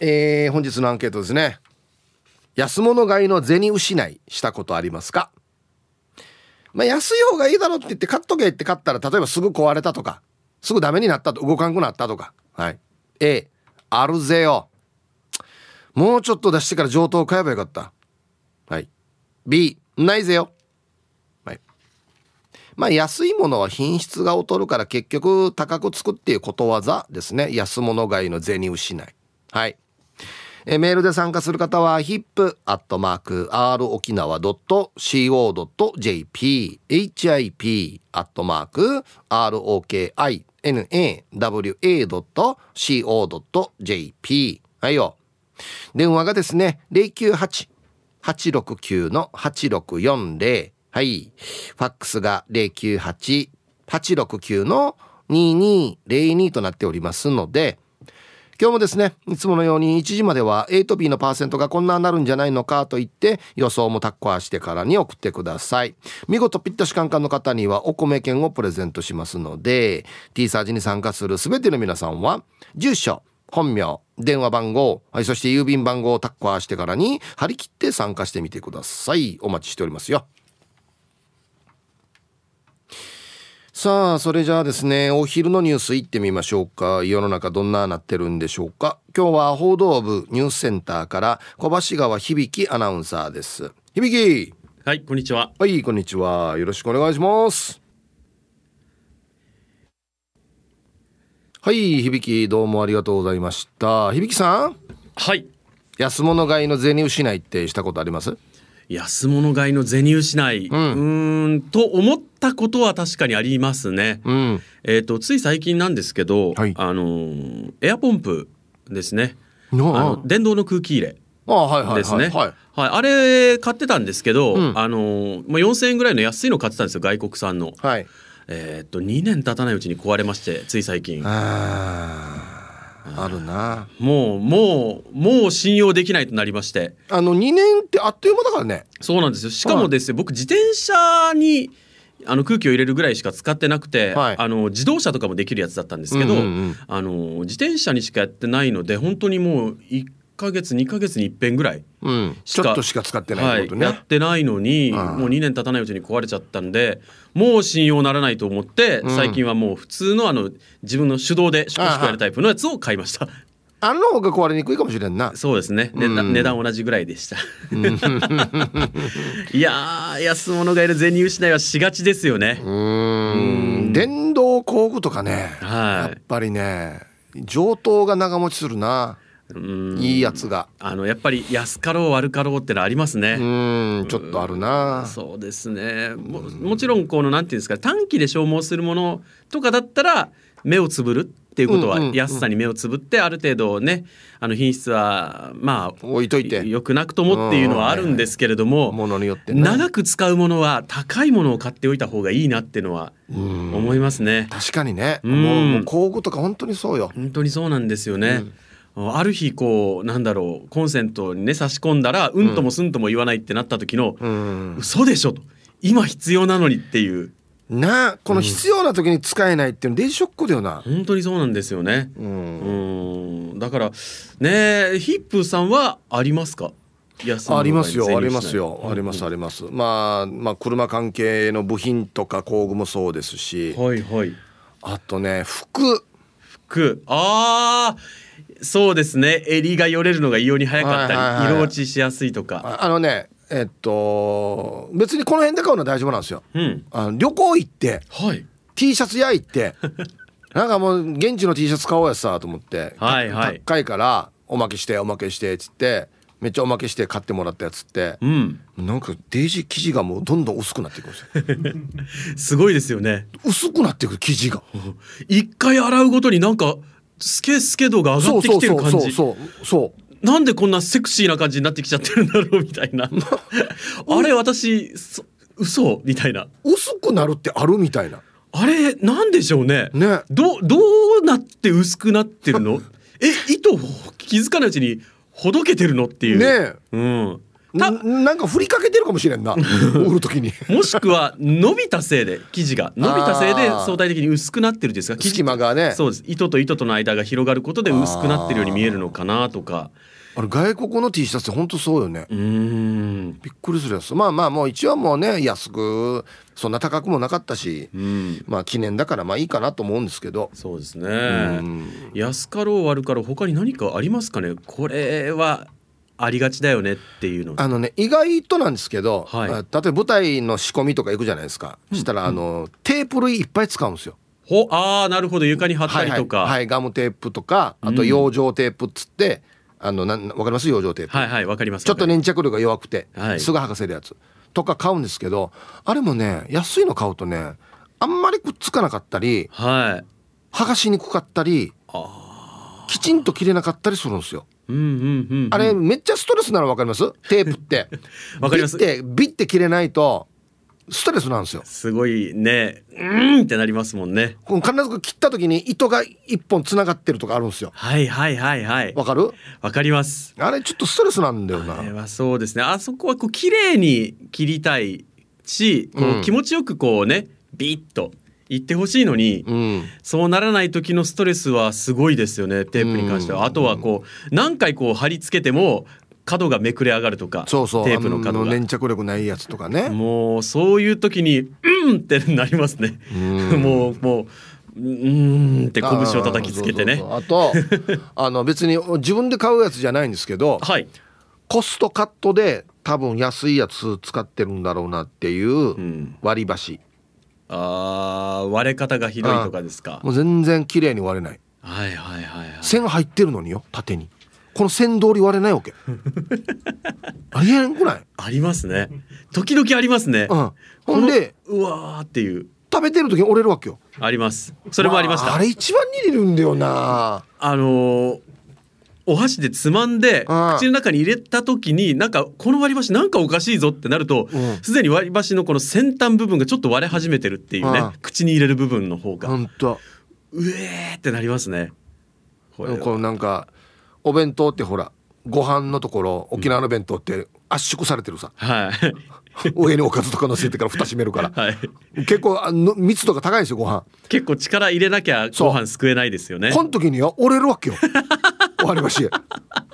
えー、本日のアンケートですね。安物買いの銭失いしたことありますか？まあ安い方がいいだろって言って買っとけって買ったら例えばすぐ壊れたとかすぐダメになったと動かんくなったとか。はい。A あるぜよ。もうちょっと出してから上等買えばよかった。はい。B ないぜよ。はい。まあ安いものは品質が劣るから結局高くつくっていうことわざですね。安物買いの銭失い。はい。えメールで参加する方は hip.r 沖縄 .co.jp hip アットマーク ROKINAWA.co.jp はいよ。電話がですね098-869-8640はい。ファックスが098-869-2202となっておりますので今日もですねいつものように1時までは A と B のパーセントがこんななるんじゃないのかと言って予想もタッコアしてからに送ってください。見事ぴったしカンカンの方にはお米券をプレゼントしますので T サージに参加する全ての皆さんは住所本名電話番号、はい、そして郵便番号をタッコアしてからに張り切って参加してみてください。お待ちしておりますよ。さあそれじゃあですねお昼のニュースいってみましょうか。世の中どんななってるんでしょうか。今日は報道部ニュースセンターから小橋川響アナウンサーです。響！はいこんにちは。はいこんにちは。よろしくお願いします。はい響どうもありがとうございました。響さん？はい。安物買いの銭失いってしたことあります？安物買いの銭失い、うん、うんと思ったことは確かにありますね。うん、えっ、ー、とつい最近なんですけど、はい、あのエアポンプですね。あの電動の空気入れ。ですね。はい、はい、あれ買ってたんですけど、うん、あのまあ4000円ぐらいの安いの買ってたんですよ外国産の。はい、えっと2年経たないうちに壊れましてつい最近。ああるな。もうもうもう信用できないとなりまして。あの2年ってあっという間だからね。そうなんですよ。しかもですね、はい、僕自転車にあの空気を入れるぐらいしか使ってなくて、はい、あの自動車とかもできるやつだったんですけど、うんうんうん、あの自転車にしかやってないので本当にもう1か月2か月に一遍ぐらいうん、ちょっとしか使ってないことね、はい、やってないのに、もう2年経たないうちに壊れちゃったんでもう信用ならないと思って、うん、最近はもう普通のあの自分の手動でシコシコやるタイプのやつを買いました。あの方が壊れにくいかもしれんな。そうですね。値段,、値段同じぐらいでした。いや安物がいる銭失いはしがちですよね。うん電動工具とかね、はい、やっぱりね上等が長持ちするな。いいやつが。あのやっぱり安かろう悪かろうってのありますね。うんちょっとあるな。そうですね。ももちろんこのなんていうんですか短期で消耗するものとかだったら目をつぶるっていうことは安さに目をつぶってある程度ねあの品質はまあ置いといて。よくなくともっていうのはあるんですけれどもものによって長く使うものは高いものを買っておいた方がいいなっていうのは思いますね。確かにね。もう工具とか本当にそうよ。本当にそうなんですよね、うんある日こうなんだろうコンセントにね差し込んだらうん。ともすんとも言わないってなった時の、うん、嘘でしょと。今必要なのにっていう。なこの必要な時に使えないっていうのデイショックだよな、うん、本当にそうなんですよね。うん。だからねヒップさんはありますか？ありますよありますよありますあります、まあまあ車関係の部品とか工具もそうですし。はいはい。あとね服。服。ああそうですね。襟がよれるのが異様に早かったり、はいはいはい、色落ちしやすいとか。あのねえっと別にこの辺で買うのは大丈夫なんですよ、うん、あの旅行行って、はい、T シャツ屋行って なんかもう現地の T シャツ買おうやさと思って、はいはい、高いからおまけしておまけしてっつってめっちゃおまけして買ってもらったやつって、うん、なんかデージ生地がもうどんどん薄くなっていくんですよ。すごいですよね。薄くなっていく生地が。一回洗うごとになんかスケスケ度が上がってきてる感じ。そうそうなんでこんなセクシーな感じになってきちゃってるんだろうみたいな。あれ私嘘？みたいな。薄くなるってあるみたいな。あれなんでしょうね。ね。どどうなって薄くなってるの？え糸を気づかないうちにほどけてるのっていう。ね。うんななんか振りかけてるかもしれんな 売る時に。もしくは伸びたせいで生地が。伸びたせいで相対的に薄くなってるん。ですが隙間がね。そうです。糸と糸との間が広がることで薄くなってるように見えるのかなとか。あれ外国の T シャツって本当そうよね。うん。びっくりするやつ。まあまあもう一応もうね安くそんな高くもなかったし、うん、まあ記念だからまあいいかなと思うんですけど。そうですね。安かろう悪かろう他に何かありますかね？これはありがちだよねっていうの。あのね意外となんですけど、はい、例えば舞台の仕込みとか行くじゃないですか、うん、したらあの、テープ類いっぱい使うんですよ。ほああなるほど。床に貼ったりとか、はい、はい。はい、ガムテープとかあと養生テープっつって、あのなんわかります？養生テープ。はいはいわかります。ちょっと粘着力が弱くて、はい、すぐ剥がせるやつ。とか買うんですけどあれもね安いの買うとねあんまりくっつかなかったり、はい、剥がしにくかったりきちんと切れなかったりするんですよ。うんうんうんうん、あれめっちゃストレスなの分かります？テープって。わかります。ビッてビッて切れないとストレスなんですよ。すごいね。うんってなりますもんね。必ず切った時に糸が一本つながってるとかあるんですよ。はいはいはいはい。わかる？わかります。あれちょっとストレスなんだよな。あれはそうですね。あそこはこう綺麗に切りたいしこう気持ちよくこうねビッと言ってほしいのに、うん、そうならない時のストレスはすごいですよねテープに関しては、うん、あとはこう何回こう貼り付けても角がめくれ上がるとかそうそう。テープの角が。粘着力ないやつとかね。もうそういう時にうんってなりますね。もうもううんって拳を叩きつけてね。あと あの別に自分で買うやつじゃないんですけど、はい、コストカットで多分安いやつ使ってるんだろうなっていう割り箸、うん、あ割れ方がひどいとかですか？もう全然綺麗に割れない。はいはいはい、はい、線入ってるのによ縦に。この線通り割れないわけ。ありえんくない？ありますね。時々ありますね、うん、ほんでうわーっていう。食べてる時に折れるわけよ。あります。それもありました、まあ、あれ一番に入れるんだよな。あのー、お箸でつまんで口の中に入れた時になんかこの割り箸なんかおかしいぞってなるとすで、に割り箸のこの先端部分がちょっと割れ始めてるっていうね口に入れる部分の方が。本当うえーってなりますね。このなんかお弁当ってほらご飯のところ沖縄の弁当って圧縮されてるさ、はい、上におかずとか乗せてから蓋閉めるから、はい、結構あの密度が高いですよご飯。結構力入れなきゃご飯すくえないですよね。この時には折れるわけよ終わりまし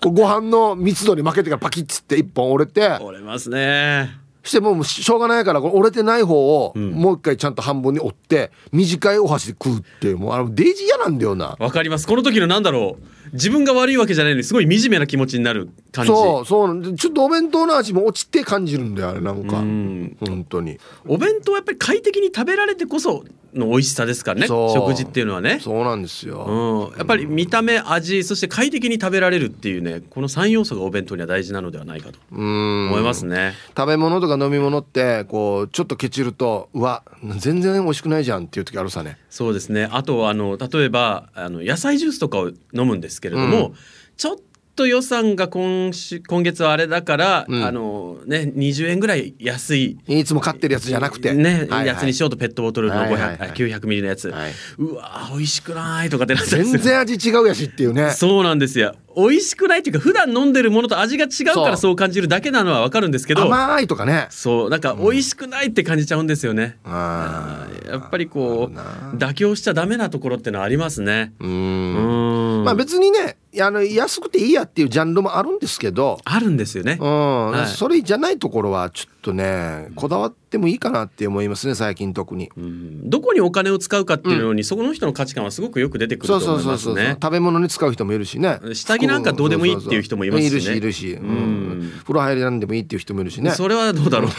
ご飯の密度に負けてからパキッつって一本折れて。折れますね。してもうしょうがないから折れてない方をもう一回ちゃんと半分に折って短いお箸で食うってもうあのデイジー嫌なんだよな。わかります。この時のなんだろう。自分が悪いわけじゃないのにすごい惨めな気持ちになる感じ。そうそう。ちょっとお弁当の味も落ちて感じるんだよあれなんか。ん。本当に。お弁当はやっぱり快適に食べられてこその美味しさですからね。食事っていうのはね。そうなんですよ、うん、やっぱり見た目味そして快適に食べられるっていうねこの3要素がお弁当には大事なのではないかと思いますね。食べ物とか飲み物ってこうちょっとケチるとうわ全然美味しくないじゃんっていう時あるさね。そうですね。あとあの例えばあの野菜ジュースとかを飲むんですけれども、うん、ちょっと予算が今週今月はあれだから、うん、あのね20円ぐらい安い。いつも買ってるやつじゃなくて。ね、はいはい、やつにしようとペットボトルの500、はいはい、900ミリのやつ、はい、うわ美味しくないとかってなって全然味違うやしっていうね。そうなんですよ。美味しくないっていうか普段飲んでるものと味が違うからそう。感じるだけなのはわかるんですけど。甘いとかね。そうなんか美味しくないって感じちゃうんですよね、うん、やっぱりこう妥協しちゃダメなところってのはありますね。うん。まあ別にねあの安くていいやっていうジャンルもあるんですけど。あるんですよね、うん、はい、それじゃないところはちょっとねこだわってもいいかなって思いますね最近特に、うん、どこにお金を使うかっていうのに、うん、そこの人の価値観はすごくよく出てくると思いますね。食べ物に使う人もいるしね。下着なんかどうでもいいっていう人もいますし、ね、いるしいるし、うん、風呂入らんでもいいっていう人もいるしね。それはどうだろう。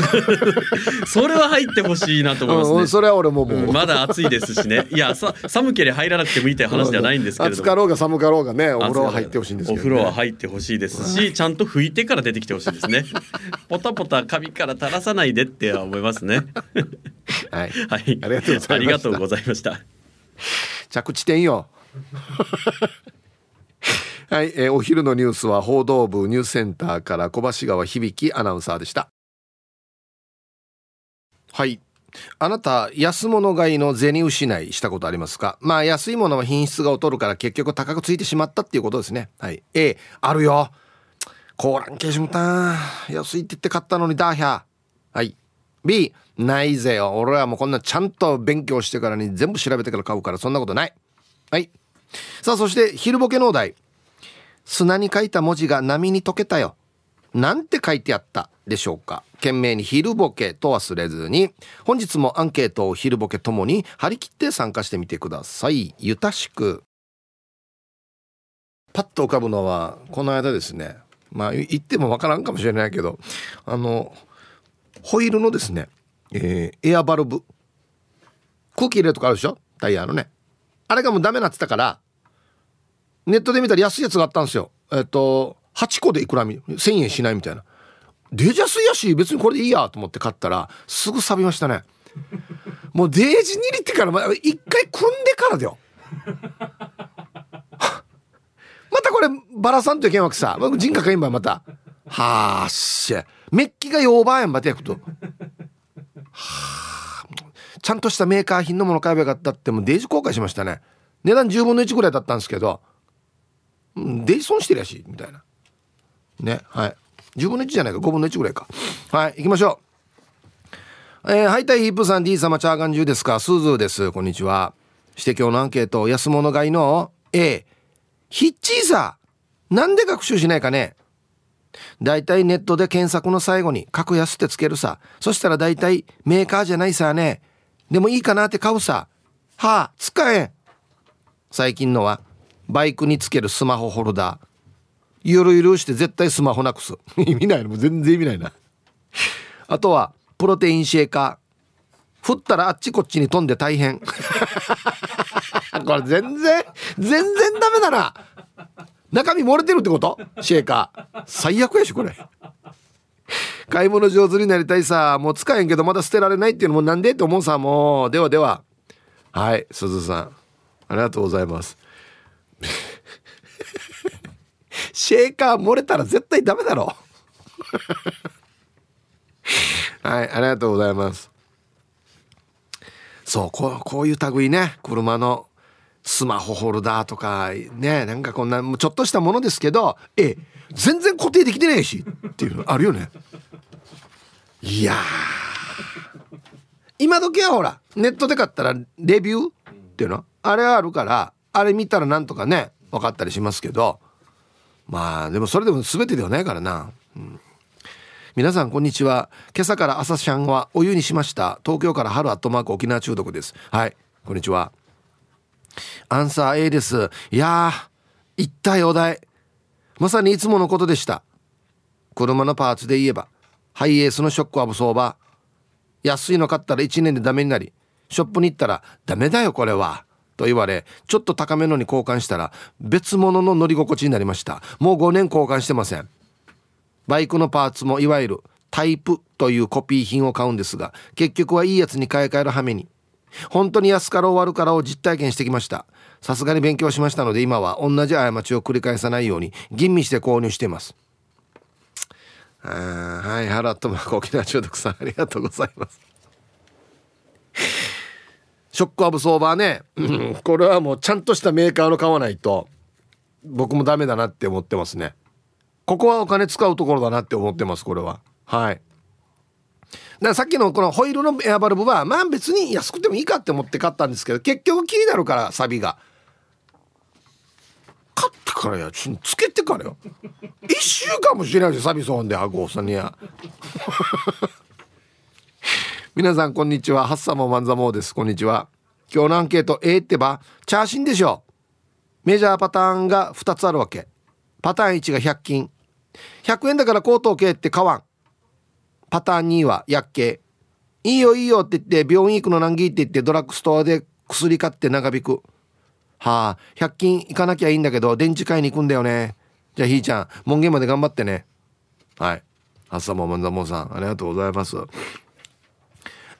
それは入ってほしいなと思いますね、それは俺ももう、まだ暑いですしね。いやさ寒ければ入らなくてもいいって話じゃないんですけれど暑かろうが寒かろうがねお風呂は入ってほしいんですけど、ね、お風呂は入ってほしいですしちゃんと拭いてから出てきてほしいですね。ポタポタ髪から垂らさないでって思いますね。はい、はい、ありがとうございました。着地点よ。はい、えー、お昼のニュースは報道部ニュースセンターから小橋川響アナウンサーでした。はいあなた安物買いの銭失いしたことありますか？まあ安いものは品質が劣るから結局高くついてしまったっていうことですね。はい。A あるよ。コーランケーシムタン安いって言って買ったのにダーヒャー。はい。B ないぜよ。俺はもうこんなちゃんと勉強してからに全部調べてから買うからそんなことない。はい。さあそして昼ボケのお題。砂に書いた文字が波に溶けたよ。なんて書いてあったでしょうか？懸命に昼ボケと忘れずに。本日もアンケートを昼ボケともに張り切って参加してみてください。ゆたしく。パッと浮かぶのはこの間ですね。まあ言ってもわからんかもしれないけど。あのホイールのですね、えー、エアバルブ。空気入れるとかあるでしょ？タイヤのね。あれがもうダメなってたからネットで見たら安いやつがあったんですよ。えっ、と8個でいくらみ1000円しないみたいな。デージ安いやし別にこれでいいやと思って買ったらすぐ錆びましたね。もうデージ握ってから一回組んでからだよ。またこれバラさんといけんわけさ。人格が今また。はあしメッキがヨーバーやんばてやくと。はあちゃんとしたメーカー品のもの買えばよかったってもうデージ後悔しましたね。値段10分の1ぐらいだったんですけどデイ損してるやしみたいな。ねはい。10分の1じゃないか。5分の1ぐらいか。はい行きましょう。えー、はいたいヒップさん D 様チャーガン中ですか。スーズーです。こんにちは。して今日のアンケート安物買いの A ヒッチーさなんで学習しないかね。だいたいネットで検索の最後に格安ってつけるさ。そしたらだいたいメーカーじゃないさね。でもいいかなって買うさ。はあ使えん。最近のはバイクにつけるスマホホルダー。ゆるゆるして絶対スマホなくす。意味ないの。も全然意味ないな。あとはプロテインシェーカー。振ったらあっちこっちに飛んで大変。これ全然全然ダメだな。中身漏れてるってこと？シェーカー。最悪やしこれ。買い物上手になりたいさ。もう使えんけどまだ捨てられないっていうのもなんでって思うさもう。ではでは。はい鈴さん。ありがとうございます。シェーカー漏れたら絶対ダメだろ。はいありがとうございます。そうこうこういう類ね。車のスマホホルダーとかねなんかこんなちょっとしたものですけどえ全然固定できてないしっていうのあるよね。いや今時はほらネットで買ったらレビューっていうの？あれあるからあれ見たらなんとかね分かったりしますけどまあでもそれでも全てではないからな、うん、皆さんこんにちは。今朝から朝シャンはお湯にしました。東京から春アットマーク沖縄中毒です。はい。こんにちは。アンサー A です。いやー一体お題。まさにいつものことでした。車のパーツで言えば。ハイエースのショックアブソーバー安いの買ったら1年でダメになり。ショップに行ったらダメだよこれは。と言われちょっと高めのに交換したら別物の乗り心地になりました。もう5年交換してません。バイクのパーツもいわゆるタイプというコピー品を買うんですが結局はいいやつに買い替える羽目に。本当に安かろう悪からを実体験してきました。さすがに勉強しましたので今は同じ過ちを繰り返さないように吟味して購入しています。あはいハラットマーク沖縄中毒さんありがとうございます。ショックアブソーバーね、これはもうちゃんとしたメーカーの買わないと僕もダメだなって思ってますね。ここはお金使うところだなって思ってますこれは。はい。だからさっきのこのホイールのエアバルブはまあ別に安くてもいいかって思って買ったんですけど結局気になるからサビが。買ってからや。つけてからよ。1週間もしれないでサビそうなんで。あごさんにや皆さんこんにちは。ハッサモマンザモーです。こんにちは。今日のアンケート A ってばチャーシンでしょメジャーパターンが2つあるわけ。パターン1が100均。100円だから口頭系って買わん。パターン2は薬系。いいよいいよって言って病院行くの難儀って言ってドラッグストアで薬買って長引く。はあ100均行かなきゃいいんだけど電池買いに行くんだよね。じゃあひーちゃん門限まで頑張ってね。はい。朝もまんざもんさんありがとうございます。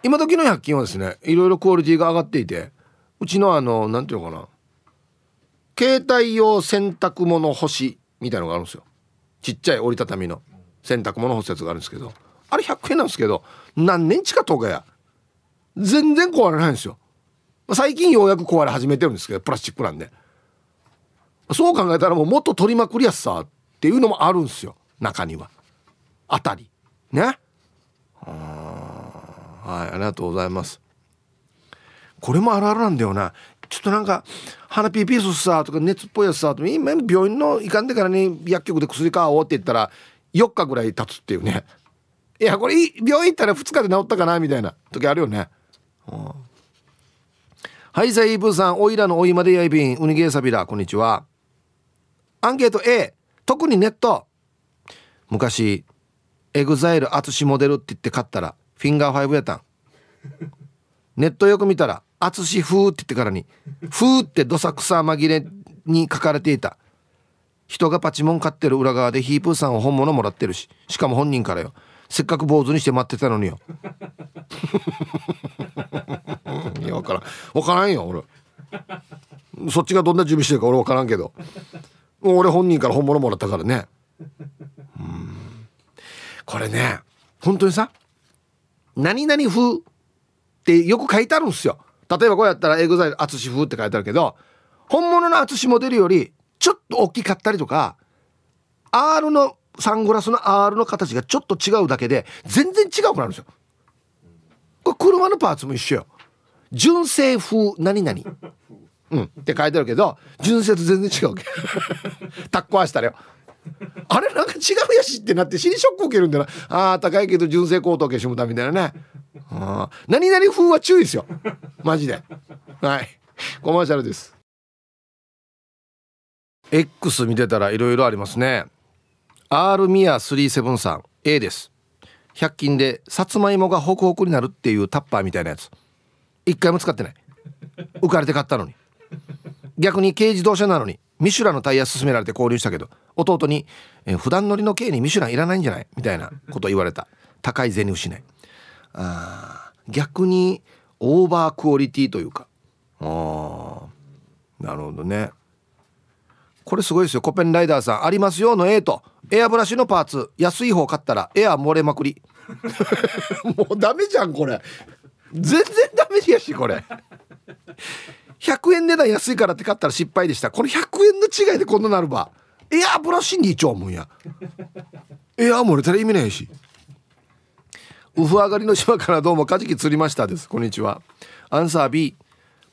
今時の100均はですねいろいろクオリティが上がっていてうちのあの何ていうのかな携帯用洗濯物干しみたいのがあるんですよ。ちっちゃい折りたたみの洗濯物干すやつがあるんですけどあれ100円なんですけど何年近10日や。全然壊れないんですよ。最近ようやく壊れ始めてるんですけどプラスチックなんで。そう考えたらもうもっと取りまくりやすさっていうのもあるんですよ。中には。あたり。ね。うんはいありがとうございます。これもあるあるなんだよな。ちょっとなんか鼻ピーピースさとか熱っぽいやつさと今病院の行かんでからに薬局で薬買おうって言ったら4日ぐらい経つっていうね。いやこれ病院行ったら2日で治ったかなみたいな時あるよね、うん、はいさいヒープーさんおいらのおいまでやいびんウニゲーサビラこんにちは。アンケート A 特にネット。昔 EXILE 淳モデルって言って買ったらフィンガー5やったん。ネットよく見たら淳風って言ってからに風ってどさくさ紛れに書かれていた。人がパチモン買ってる裏側でヒープーさんは本物もらってるししかも本人からよ。せっかく坊主にして待ってたのによ。いや分からん。分からんよ俺。そっちがどんな準備してるか俺分からんけど。俺本人から本物もらったからね。うん。これね本当にさ何々風ってよく書いてあるんですよ。例えばこうやったら EXILE 淳風って書いてあるけど本物の淳モデルよりちょっと大きかったりとか R のサングラスの R の形がちょっと違うだけで全然違うくなるんですよ。これ車のパーツも一緒よ。純正風何々。うん。って書いてあるけど純正と全然違うわけ。タッコ合わせたらよ あれなんか違うやしってなって死にショック受けるんだな。ああ高いけど純正コート消しむたみたいなね。あ何々風は注意ですよ。マジで。はい。コマーシャルです。X 見てたらいろいろありますね。R ミア37さん。A です。100均でさつまいもがホクホクになるっていうタッパーみたいなやつ。一回も使ってない。浮かれて買ったのに。逆に軽自動車なのに。ミシュランのタイヤ勧められて購入したけど弟に、え普段乗りの軽にミシュランいらないんじゃないみたいなこと言われた。高い銭失い。あ逆にオーバークオリティというか。あなるほどね。これすごいですよ。コペンライダーさんありますよの A と。エアブラシのパーツ。安い方買ったらエア漏れまくり。もうダメじゃんこれ。全然ダメやしこれ。100円値段安いからって買ったら失敗でした。これ100円の違いでこんななるば。エアブラシにちょうもんや。エア漏れたら意味ないし。ウフ上がりの島からどうもカジキ釣りましたです。こんにちは。アンサー B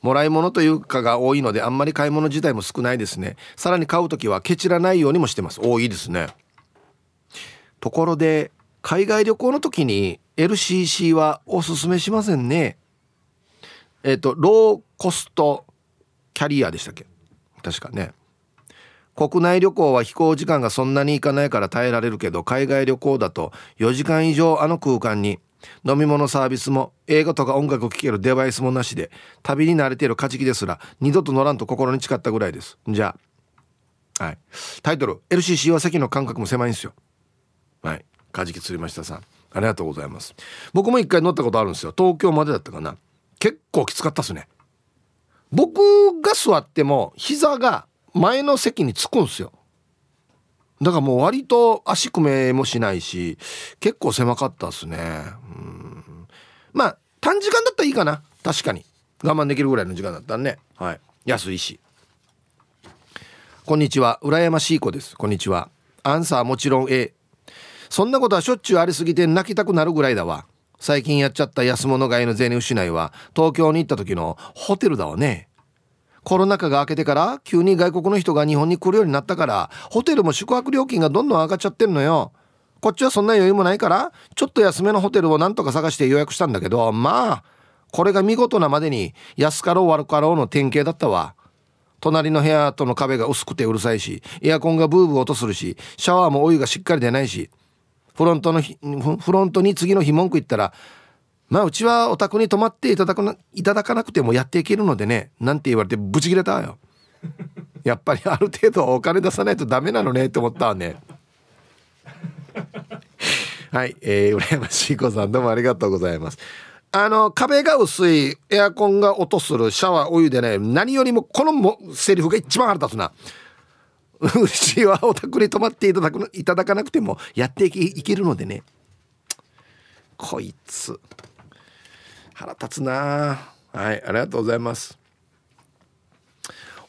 もらい物というかが多いのであんまり買い物自体も少ないですね。さらに買う時はケチらないようにもしてます。多いですね。ところで海外旅行の時に LCC はおすすめしませんね。えっ、ー、とローコストキャリアでしたっけ？確かね。国内旅行は飛行時間がそんなに行かないから耐えられるけど海外旅行だと4時間以上あの空間に飲み物サービスも映画とか音楽を聴けるデバイスもなしで旅に慣れているカジキですら二度と乗らんと心に誓ったぐらいです。じゃあ。はい。タイトル。LCC は席の間隔も狭いんですよ。はい。カジキ釣りましたさん。ありがとうございます。僕も一回乗ったことあるんですよ。東京までだったかな。結構きつかったっすね。僕が座っても膝が前の席につくんすよ。だからもう割と足組めもしないし結構狭かったっすね。まあ短時間だったらいいかな。確かに。我慢できるぐらいの時間だったらねはい。安いし。こんにちは。羨ましい子です。こんにちは。アンサーもちろん A そんなことはしょっちゅうありすぎて泣きたくなるぐらいだわ。最近やっちゃった安物買いの銭失いは東京に行った時のホテルだわね。コロナ禍が明けてから急に外国の人が日本に来るようになったからホテルも宿泊料金がどんどん上がっちゃってるのよ。こっちはそんな余裕もないからちょっと安めのホテルをなんとか探して予約したんだけどまあこれが見事なまでに安かろう悪かろうの典型だったわ。隣の部屋との壁が薄くてうるさいしエアコンがブーブー音するしシャワーもお湯がしっかり出ないしフロントのフロントに次の日文句言ったらまあうちはお宅に泊まっていただくないただかなくてもやっていけるのでねなんて言われてブチ切れたわよ。やっぱりある程度お金出さないとダメなのねって思ったわね。はいえー、羨ましい子さんどうもありがとうございます。あの壁が薄いエアコンが音するシャワーお湯でね何よりもこのもセリフが一番腹立つなうちはお宅に泊まっていただくいただかなくてもやっていけるのでね。こいつ。腹立つな。はいありがとうございます。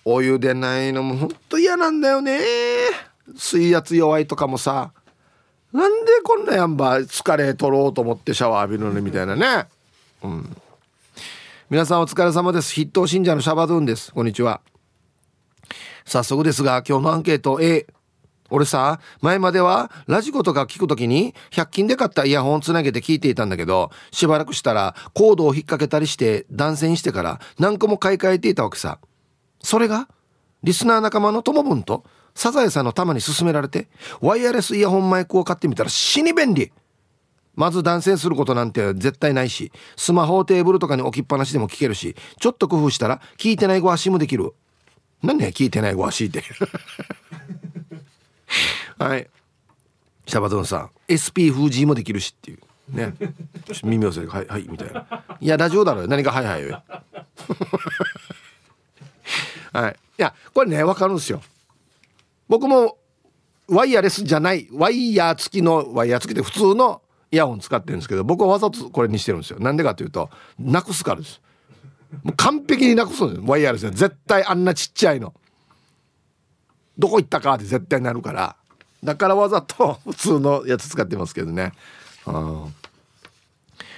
お湯でないのもほんと嫌なんだよね。水圧弱いとかもさ。なんでこんなやんば疲れ取ろうと思ってシャワー浴びるのにみたいなね。うん。皆さんお疲れ様です。筆頭信者のシャバドゥンです。こんにちは。早速ですが今日のアンケート。A 俺さ前まではラジコとか聞くときに100均で買ったイヤホンつなげて聞いていたんだけどしばらくしたらコードを引っ掛けたりして断線してから何個も買い替えていたわけさ。それがリスナー仲間のともぶんとサザエさんの玉に勧められてワイヤレスイヤホンマイクを買ってみたら死に便利。まず断線することなんて絶対ないしスマホをテーブルとかに置きっぱなしでも聞けるしちょっと工夫したら聞いてないご足もできる。何ね聞いてないご足って。はい。シャバドンさん。SP 封じもできるしっていう。ね。耳をせはいはいみたいな。いやラジオだろ何がはいはいよ。はい。いやこれね分かるんですよ。僕もワイヤレスじゃないワイヤー付きのワイヤー付きで普通のイヤホン使ってるんですけど僕はわざとこれにしてるんですよ。なんでかというとなくすからです。もう完璧になくすんですワイヤレスで。絶対あんなちっちゃいの。どこ行ったかって絶対なるから。だからわざと 普通のやつ使ってますけどね。うん。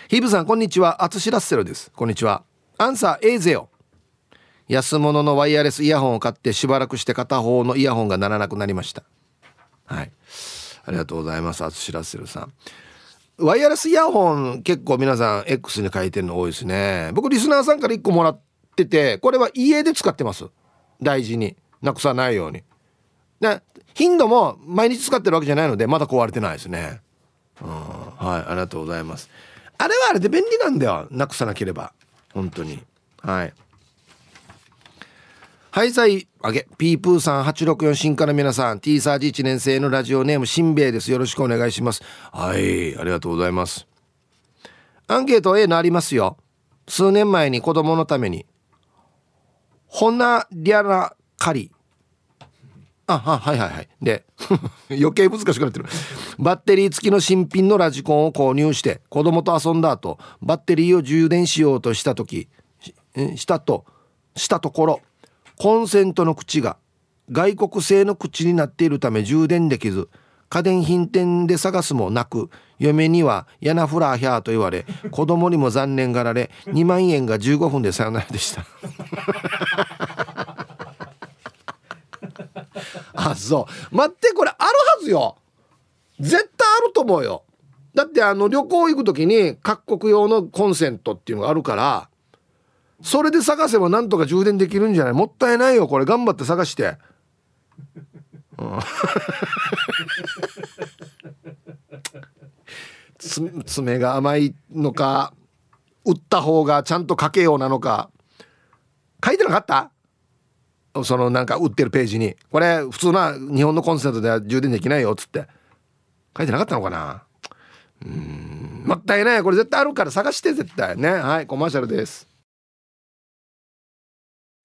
ヒブさんこんにちは。アツシラッセルです。こんにちは。アンサー A ゼよ安物のワイヤレスイヤホンを買ってしばらくして片方のイヤホンが鳴らなくなりました。はい。ありがとうございますアツシラッセルさん。ワイヤレスイヤホン結構皆さん X に書いてるの多いですね。僕リスナーさんから1個もらっててこれは家で使ってます。大事に。なくさないように。で頻度も毎日使ってるわけじゃないのでまだ壊れてないですね。うん。はい。ありがとうございます。あれはあれで便利なんだよ。なくさなければ。本当に。はい。はいさいあげ。ピープーさん864新から皆さん。T サージ1年生のラジオネームしんべヱです。よろしくお願いします。はいありがとうございます。アンケート A のありますよ。数年前に子供のために。ホナリャラカリあはいはいはい。で 余計難しくなってる。バッテリー付きの新品のラジコンを購入して子供と遊んだ後バッテリーを充電しようとした時したとしたところコンセントの口が外国製の口になっているため充電できず家電品店で探すもなく嫁には「ヤナフラーヒャー」と言われ子供にも残念がられ2万円が15分でさよならでした。あそう。待ってこれあるはずよ。絶対あると思うよ。だってあの旅行行く時に各国用のコンセントっていうのがあるからそれで探せばなんとか充電できるんじゃない？もったいないよこれ。頑張って探して、うん、爪が甘いのか打った方がちゃんとかけようなのか。書いてなかった？そのなんか売ってるページに。これ普通な日本のコンセントでは充電できないよっつって。書いてなかったのかな？うん。もったいないこれ絶対あるから探して絶対。ね。はいコマーシャルです。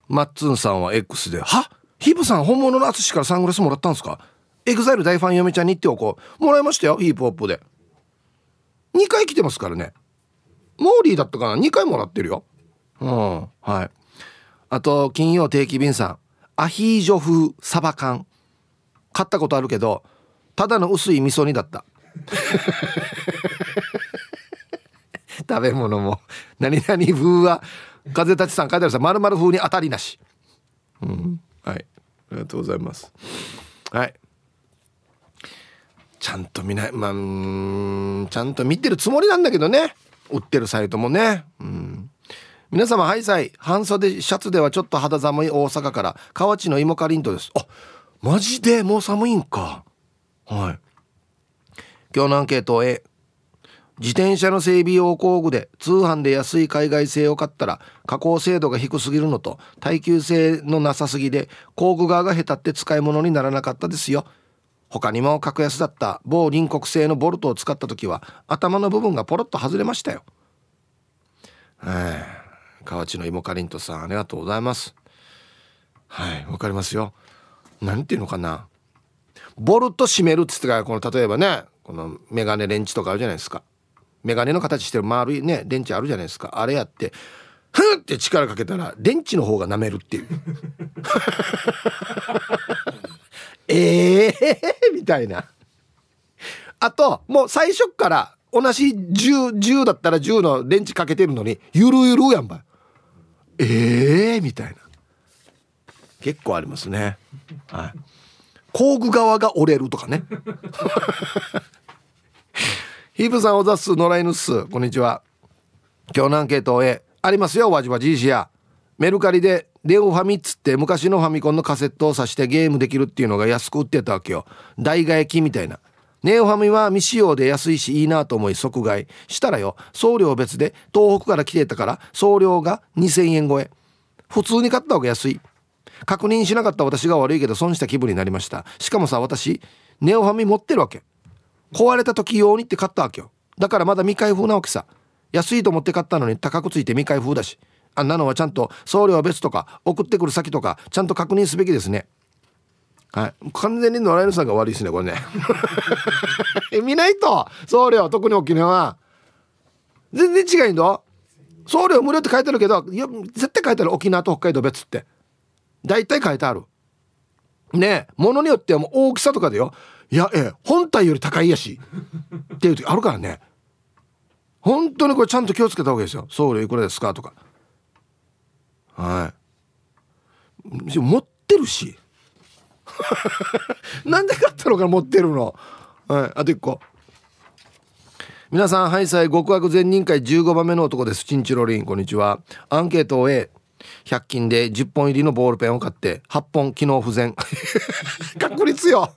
マッツンさんは X で「は？ヒープさん本物の淳からサングラスもらったんですか？ EXILE 大ファン嫁ちゃんにっておこう。もらいましたよヒープホップで。2回来てますからね。モーリーだったかな？2回もらってるよ。うんはい。あと金曜定期便さん。アヒージョ風サバ缶。買ったことあるけどただの薄い味噌煮だった。食べ物も。何々風は風立ちさん書いてあるさまるまる風に当たりなし。うん。はい。ありがとうございます。はい。ちゃんと見ない。まあちゃんと見てるつもりなんだけどね。売ってるサイトもね。うん。皆様はいさい半袖シャツではちょっと肌寒い大阪から。河内の芋かりんとです。あマジでもう寒いんか。はい。今日のアンケート A 自転車の整備用工具で通販で安い海外製を買ったら加工精度が低すぎるのと耐久性のなさすぎで工具側が下手って使い物にならなかったですよ。他にも格安だった某隣国製のボルトを使った時は頭の部分がポロッと外れましたよ。はい。河内の芋かりんとさんありがとうございます。はいわかりますよ。なんていうのかな。ボルト締めるっつってからこの例えばねこのメガネレンチとかあるじゃないですか。メガネの形してる丸いね電池あるじゃないですか。あれやってふんって力かけたら電池の方が舐めるっていう。え えー、みたいな。あともう最初から同じ 10, 10だったら10のレンチかけてるのにゆるゆるやんばええー、みたいな。結構ありますね。はい。工具側が折れるとかね。ヒープさんおざっす野良犬っす。こんにちは。今日のアンケートへありますよわじわじいしや。メルカリでレオファミっつって昔のファミコンのカセットを挿してゲームできるっていうのが安く売ってたわけよ。代替え機みたいな。ネオファミは未使用で安いしいいなと思い即買い。したらよ送料別で東北から来てたから送料が2000円超え。普通に買った方が安い。確認しなかった私が悪いけど損した気分になりました。しかもさ私ネオファミ持ってるわけ。壊れた時用にって買ったわけよ。だからまだ未開封なわけさ。安いと思って買ったのに高くついて未開封だし。あんなのはちゃんと送料別とか送ってくる先とかちゃんと確認すべきですね。はい。完全に野良犬さんが悪いですねこれね。見ないと。送料特に沖縄は。全然違いんだ。送料無料って書いてあるけどいや絶対書いてある。沖縄と北海道別って。大体書いてある。ねえ物によってはもう大きさとかでよ。いやええ本体より高いやし。っていう時あるからね。本当にこれちゃんと気をつけた方がいいですよ。送料いくらですかとか。はい。持ってるし。なんで買ったのか持ってるの。はい。あと1個。皆さんハイサイ極悪善人会15番目の男です。チンチロリンこんにちは。アンケートを A 100均で10本入りのボールペンを買って8本機能不全。確率よ。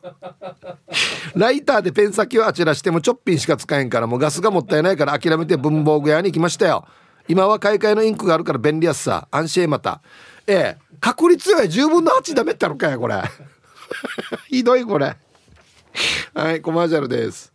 ライターでペン先をあちらしてもちょっぴんしか使えんからもうガスがもったいないから諦めて文房具屋に行きましたよ。今は買い替えのインクがあるから便利やすさ。安心また。ええ確率よ。10分の8ダメってのかよこれ。ひどいこれ。はいコマーシャルです。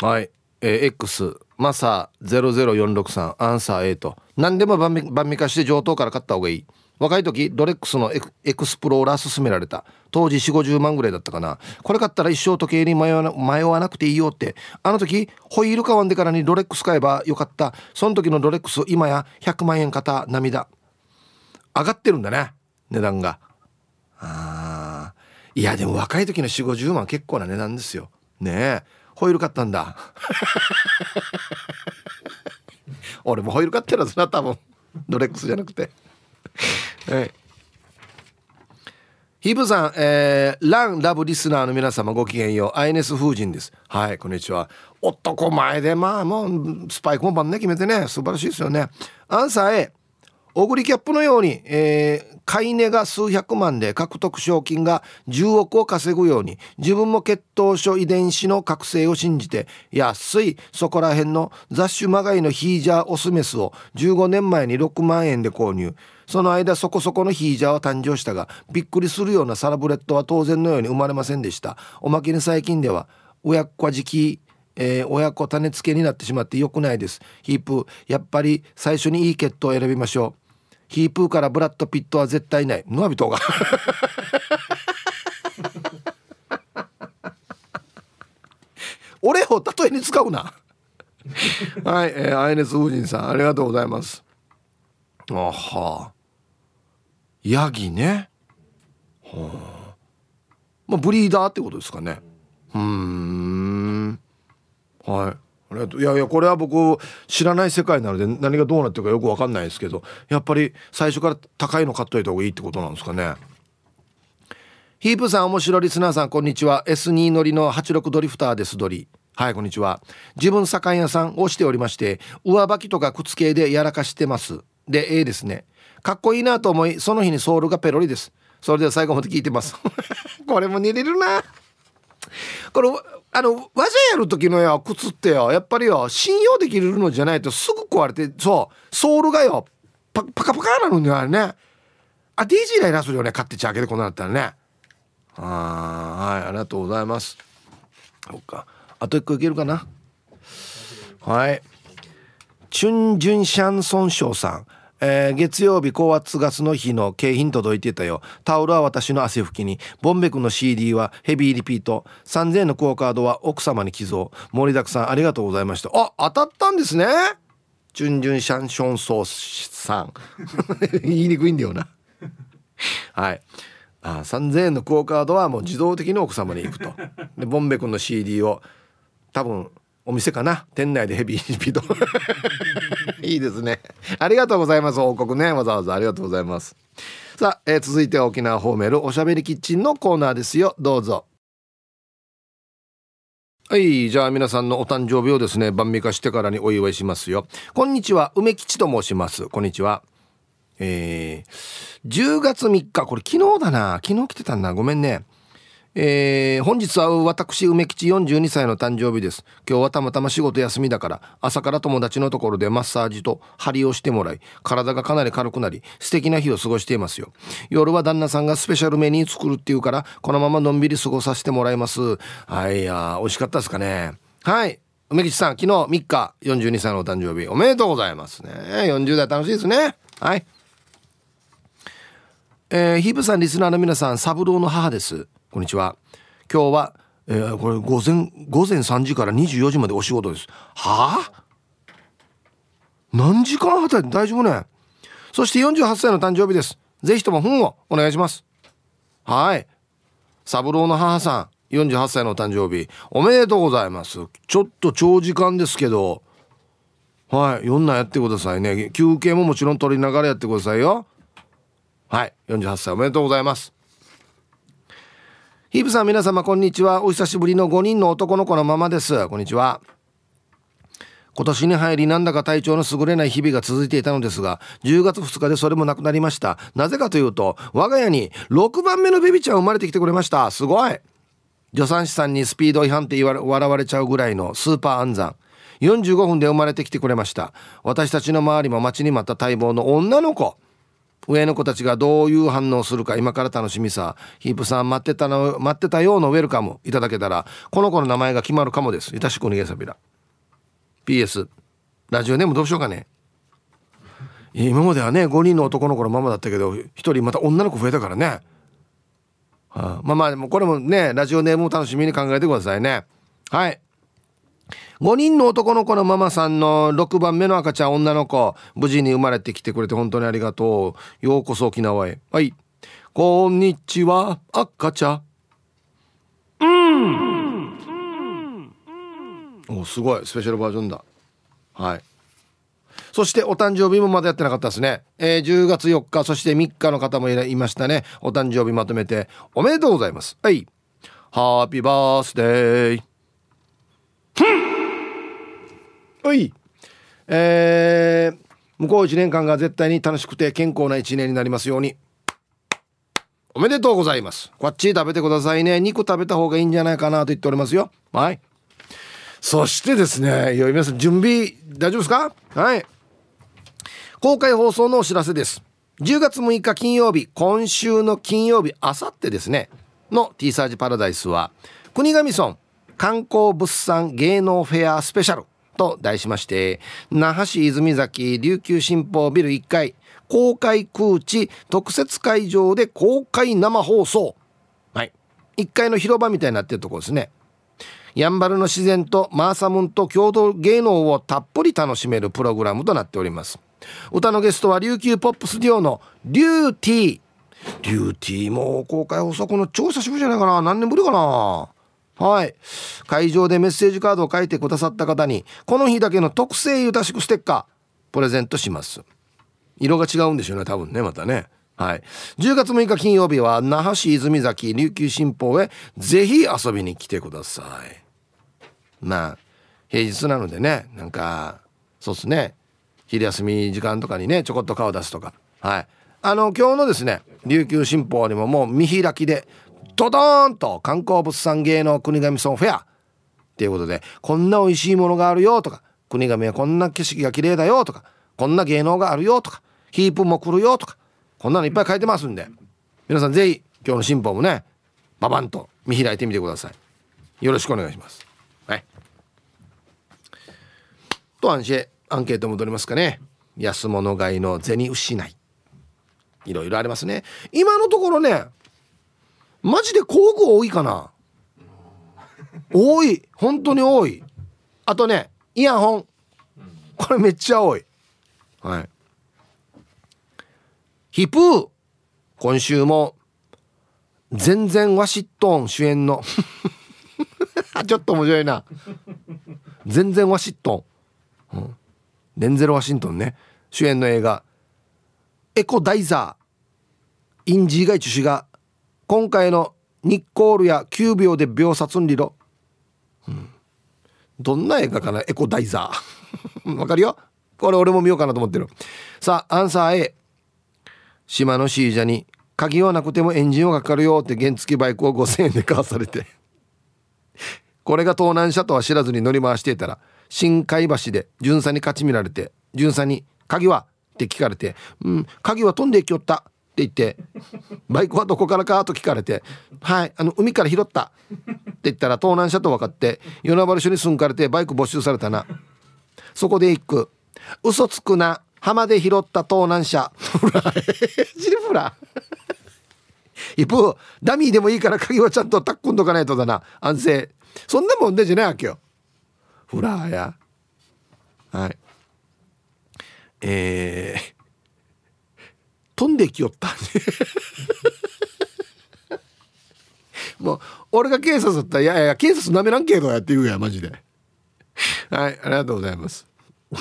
はいえー、X マサ00463アンサー A と。何でも晩味化して上等から買った方がいい。若い時ロレックスのエクスプローラー勧められた。当時4 5 0万ぐらいだったかな。これ買ったら一生時計に迷わな迷わなくていいよって。あの時ホイール買わんでからにロレックス買えばよかった。その時のロレックス今や100万円型涙。上がってるんだね値段が。あいやでも若い時の4 5 0万結構な値段ですよ。ねえ。ホイール買ったんだ。俺もホイール買ってるはずな多分。ドレックスじゃなくて。はい。ヒブさん、えー、ランラブリスナーの皆様ごきげんよう。アイネス風神です。はいこんにちは。男前でまあもうスパイクも番ね決めてね素晴らしいですよね。アンサー A オグリキャップのように、えー、買い値が数百万で獲得賞金が10億を稼ぐように自分も血統書遺伝子の覚醒を信じて安いそこら辺の雑種まがいのヒージャーオスメスを15年前に6万円で購入。その間そこそこのヒージャーは誕生したがびっくりするようなサラブレッドは当然のように生まれませんでした。おまけに最近では親子時期えー、親子種付けになってしまって良くないです。ヒープやっぱり最初にいい血統を選びましょう。ヒープーからブラッド・ピットは絶対ない。ノアビトが。俺を例えに使うな。はい、えー、アイネス夫人さんありがとうございます。あは。ヤギね。はあまあブリーダーってことですかね。うん。はいいやいやこれは僕知らない世界なので何がどうなってるかよく分かんないですけどやっぱり最初から高いの買っといた方がいいってことなんですかね。ヒープさん面白いリスナーさんこんにちは。S2 乗りの86ドリフターですドリ。はいこんにちは。自分左官屋さんをしておりまして上履きとか靴系でやらかしてます。で A ですね。かっこいいなと思いその日にソールがペロリです。それでは最後まで聞いてます。これも似れるな。これあのわじゃやる時のよ靴ってよやっぱりよ信用できるのじゃないとすぐ壊れてそうソールがよパパカパカなのにあれね。あ DJ イライラするよね買ってちゃけでこんなだったらね。あはいありがとうございます。そっか。あと一個いけるかな？はい。チュン・ジュンシャンソンショウさん。えー、月曜日高圧ガスの日の景品届いてたよ。タオルは私の汗拭きに。ボンベ君の CD はヘビーリピート。3000円のクオカードは奥様に寄贈。盛りだくさんありがとうございました。あ当たったんですね。ジュンジュンシャンションソースさん。言いにくいんだよな。はい。あ3000円のクオカードはもう自動的に奥様に行くと。でボンベ君の CD を多分お店かな？店内でヘビーリピートいいですね。ありがとうございます。報告ね。わざわざありがとうございます。さあ、えー、続いては沖縄ホーメルおしゃべりキッチンのコーナーですよ。どうぞ。はいじゃあ皆さんのお誕生日をですね晩味化してからにお祝いしますよ。こんにちは。梅吉と申します。こんにちは。えー、10月3日。これ昨日だな。昨日来てたんだごめんね。えー、本日は私梅吉42歳の誕生日です。今日はたまたま仕事休みだから朝から友達のところでマッサージと針をしてもらい体がかなり軽くなり素敵な日を過ごしていますよ。夜は旦那さんがスペシャルメニュー作るっていうからこのままのんびり過ごさせてもらいます。はいや美味しかったですかね。はい。梅吉さん昨日3日42歳のお誕生日おめでとうございますね。40代楽しいですね。はい。えー、ヒープさんリスナーの皆さん三郎の母です。こんにちは。今日は、えー、これ午前午前3時から24時までお仕事です。はあ？何時間働いて大丈夫ね？そして48歳の誕生日です。ぜひとも本をお願いします。はい。三郎の母さん48歳の誕生日。おめでとうございます。ちょっと長時間ですけど。はい。4なやってくださいね。休憩ももちろん取りながらやってくださいよ。はい。48歳おめでとうございます。ヒープさん皆様こんにちは。お久しぶりの5人の男の子のママです。こんにちは。今年に入りなんだか体調の優れない日々が続いていたのですが10月2日でそれもなくなりました。なぜかというと我が家に6番目のベビちゃん生まれてきてくれました。すごい。助産師さんにスピード違反って言われ笑われちゃうぐらいのスーパー安産。45分で生まれてきてくれました。私たちの周りも待ちに待った待望の女の子。上の子たちがどういう反応するか今から楽しみさヒープさん待ってたの待ってたようなウェルカムいただけたらこの子の名前が決まるかもです。いたしく逃げさびら。PS ラジオネームどうしようかね。今まではね5人の男の子のままだったけど1人また女の子増えたからね、はあ、まあまあでもこれもねラジオネームを楽しみに考えてくださいね。はい。5人の男の子のママさんの6番目の赤ちゃん女の子無事に生まれてきてくれて本当にありがとうようこそ沖縄へはいこんにちは赤ちゃんうんおすごいスペシャルバージョンだはいそしてお誕生日もまだやってなかったですね。えー、10月4日、そして3日の方もいましたね。お誕生日まとめておめでとうございます。はい。ハッピーバースデー。はい。えー、向こう1年間が絶対に楽しくて健康な1年になりますように。おめでとうございます。こっち食べてくださいね。肉食べた方がいいんじゃないかなと言っておりますよ。はい。そしてですねいや皆さん準備大丈夫ですか？はい。公開放送のお知らせです。10月6日金曜日今週の金曜日あさってですねの T サージパラダイスは国頭村観光物産芸能フェアスペシャル。と題しまして那覇市泉崎琉球新報ビル1階公開空地特設会場で公開生放送。はい。1階の広場みたいになってるとこですね。やんばるの自然とマーサムンと郷土芸能をたっぷり楽しめるプログラムとなっております。歌のゲストは琉球ポップスデュオのリューティー。リューティーも公開放送この超久しぶりじゃないかな。何年ぶりかな。はい。会場でメッセージカードを書いてくださった方にこの日だけの特製ゆたしくステッカープレゼントします。色が違うんでしょうね多分ねまたね。はい。10月6日金曜日は那覇市泉崎琉球新報へぜひ遊びに来てください。まあ平日なのでねなんかそうっすね。昼休み時間とかにねちょこっと顔出すとか。はい。あの今日のですね琉球新報にももう見開きでドドーンと観光物産芸能国頭村フェア。っていうことでこんな美味しいものがあるよとか国頭はこんな景色が綺麗だよとかこんな芸能があるよとかヒープも来るよとかこんなのいっぱい書いてますんで皆さんぜひ今日の新報もねババンと見開いてみてください。よろしくお願いします。はい。と安心アンケート戻りますかね。安物買いの銭失い。いろいろありますね。今のところねマジで工具多いかな？多い。本当に多い。あとねイヤホン。これめっちゃ多い。はい。ヒプー。今週も。全然ワシットン主演の。ちょっと面白いな。全然ワシットン、うん、デンゼル・ワシントンね。主演の映画「エコダイザー」インジーガイチュシが今回のニッコールや9秒で秒殺んりろ、うん、どんな映画かなエコダイザー。わかるよ。これ俺も見ようかなと思ってる。さあアンサー A 島のシージャに鍵はなくてもエンジンはかかるよって原付バイクを5000円で買わされて。これが盗難車とは知らずに乗り回していたら新海橋で巡査に勝ち見られて巡査に「鍵は?」って聞かれて「うん鍵は飛んでいきよった」言って「バイクはどこからか?」と聞かれて「はいあの海から拾った」って言ったら盗難車と分かって与那原署にすんかれてバイク没収されたな。そこで一句「嘘つくな浜で拾った盗難車」ほらジルフラ。一方ダミーでもいいから鍵はちゃんとタックんどかないとだな。安静。そんなもんでじゃないわけよ。フラーや。はい。えー、飛んできよった もう俺が警察だったら「いやいや警察なめらんけどや」って言うやマジで。はいありがとうございます。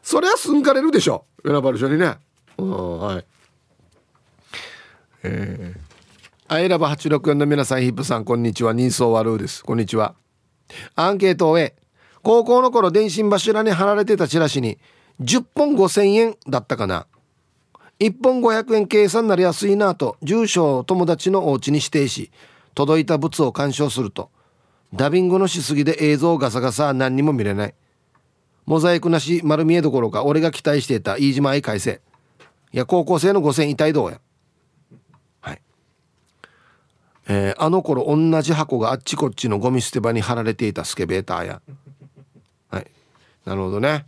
そりゃすんかれるでしょ選ばれるにね。うんはい。えー、アイラブ864の皆さんヒップさんこんにちは。人相悪うです。こんにちは。アンケートを終え高校の頃電信柱に貼られてたチラシに10本5000円だったかな。1本500円計算なり安いなと住所を友達のお家に指定し届いた物を鑑賞するとダビングのしすぎで映像ガサガサ何にも見れない。モザイクなし丸見えどころか俺が期待していた飯島愛改正いや高校生の5000痛いどうや。はい。えー、あの頃同じ箱があっちこっちのゴミ捨て場に貼られていたスケベーターや。はい。なるほどね。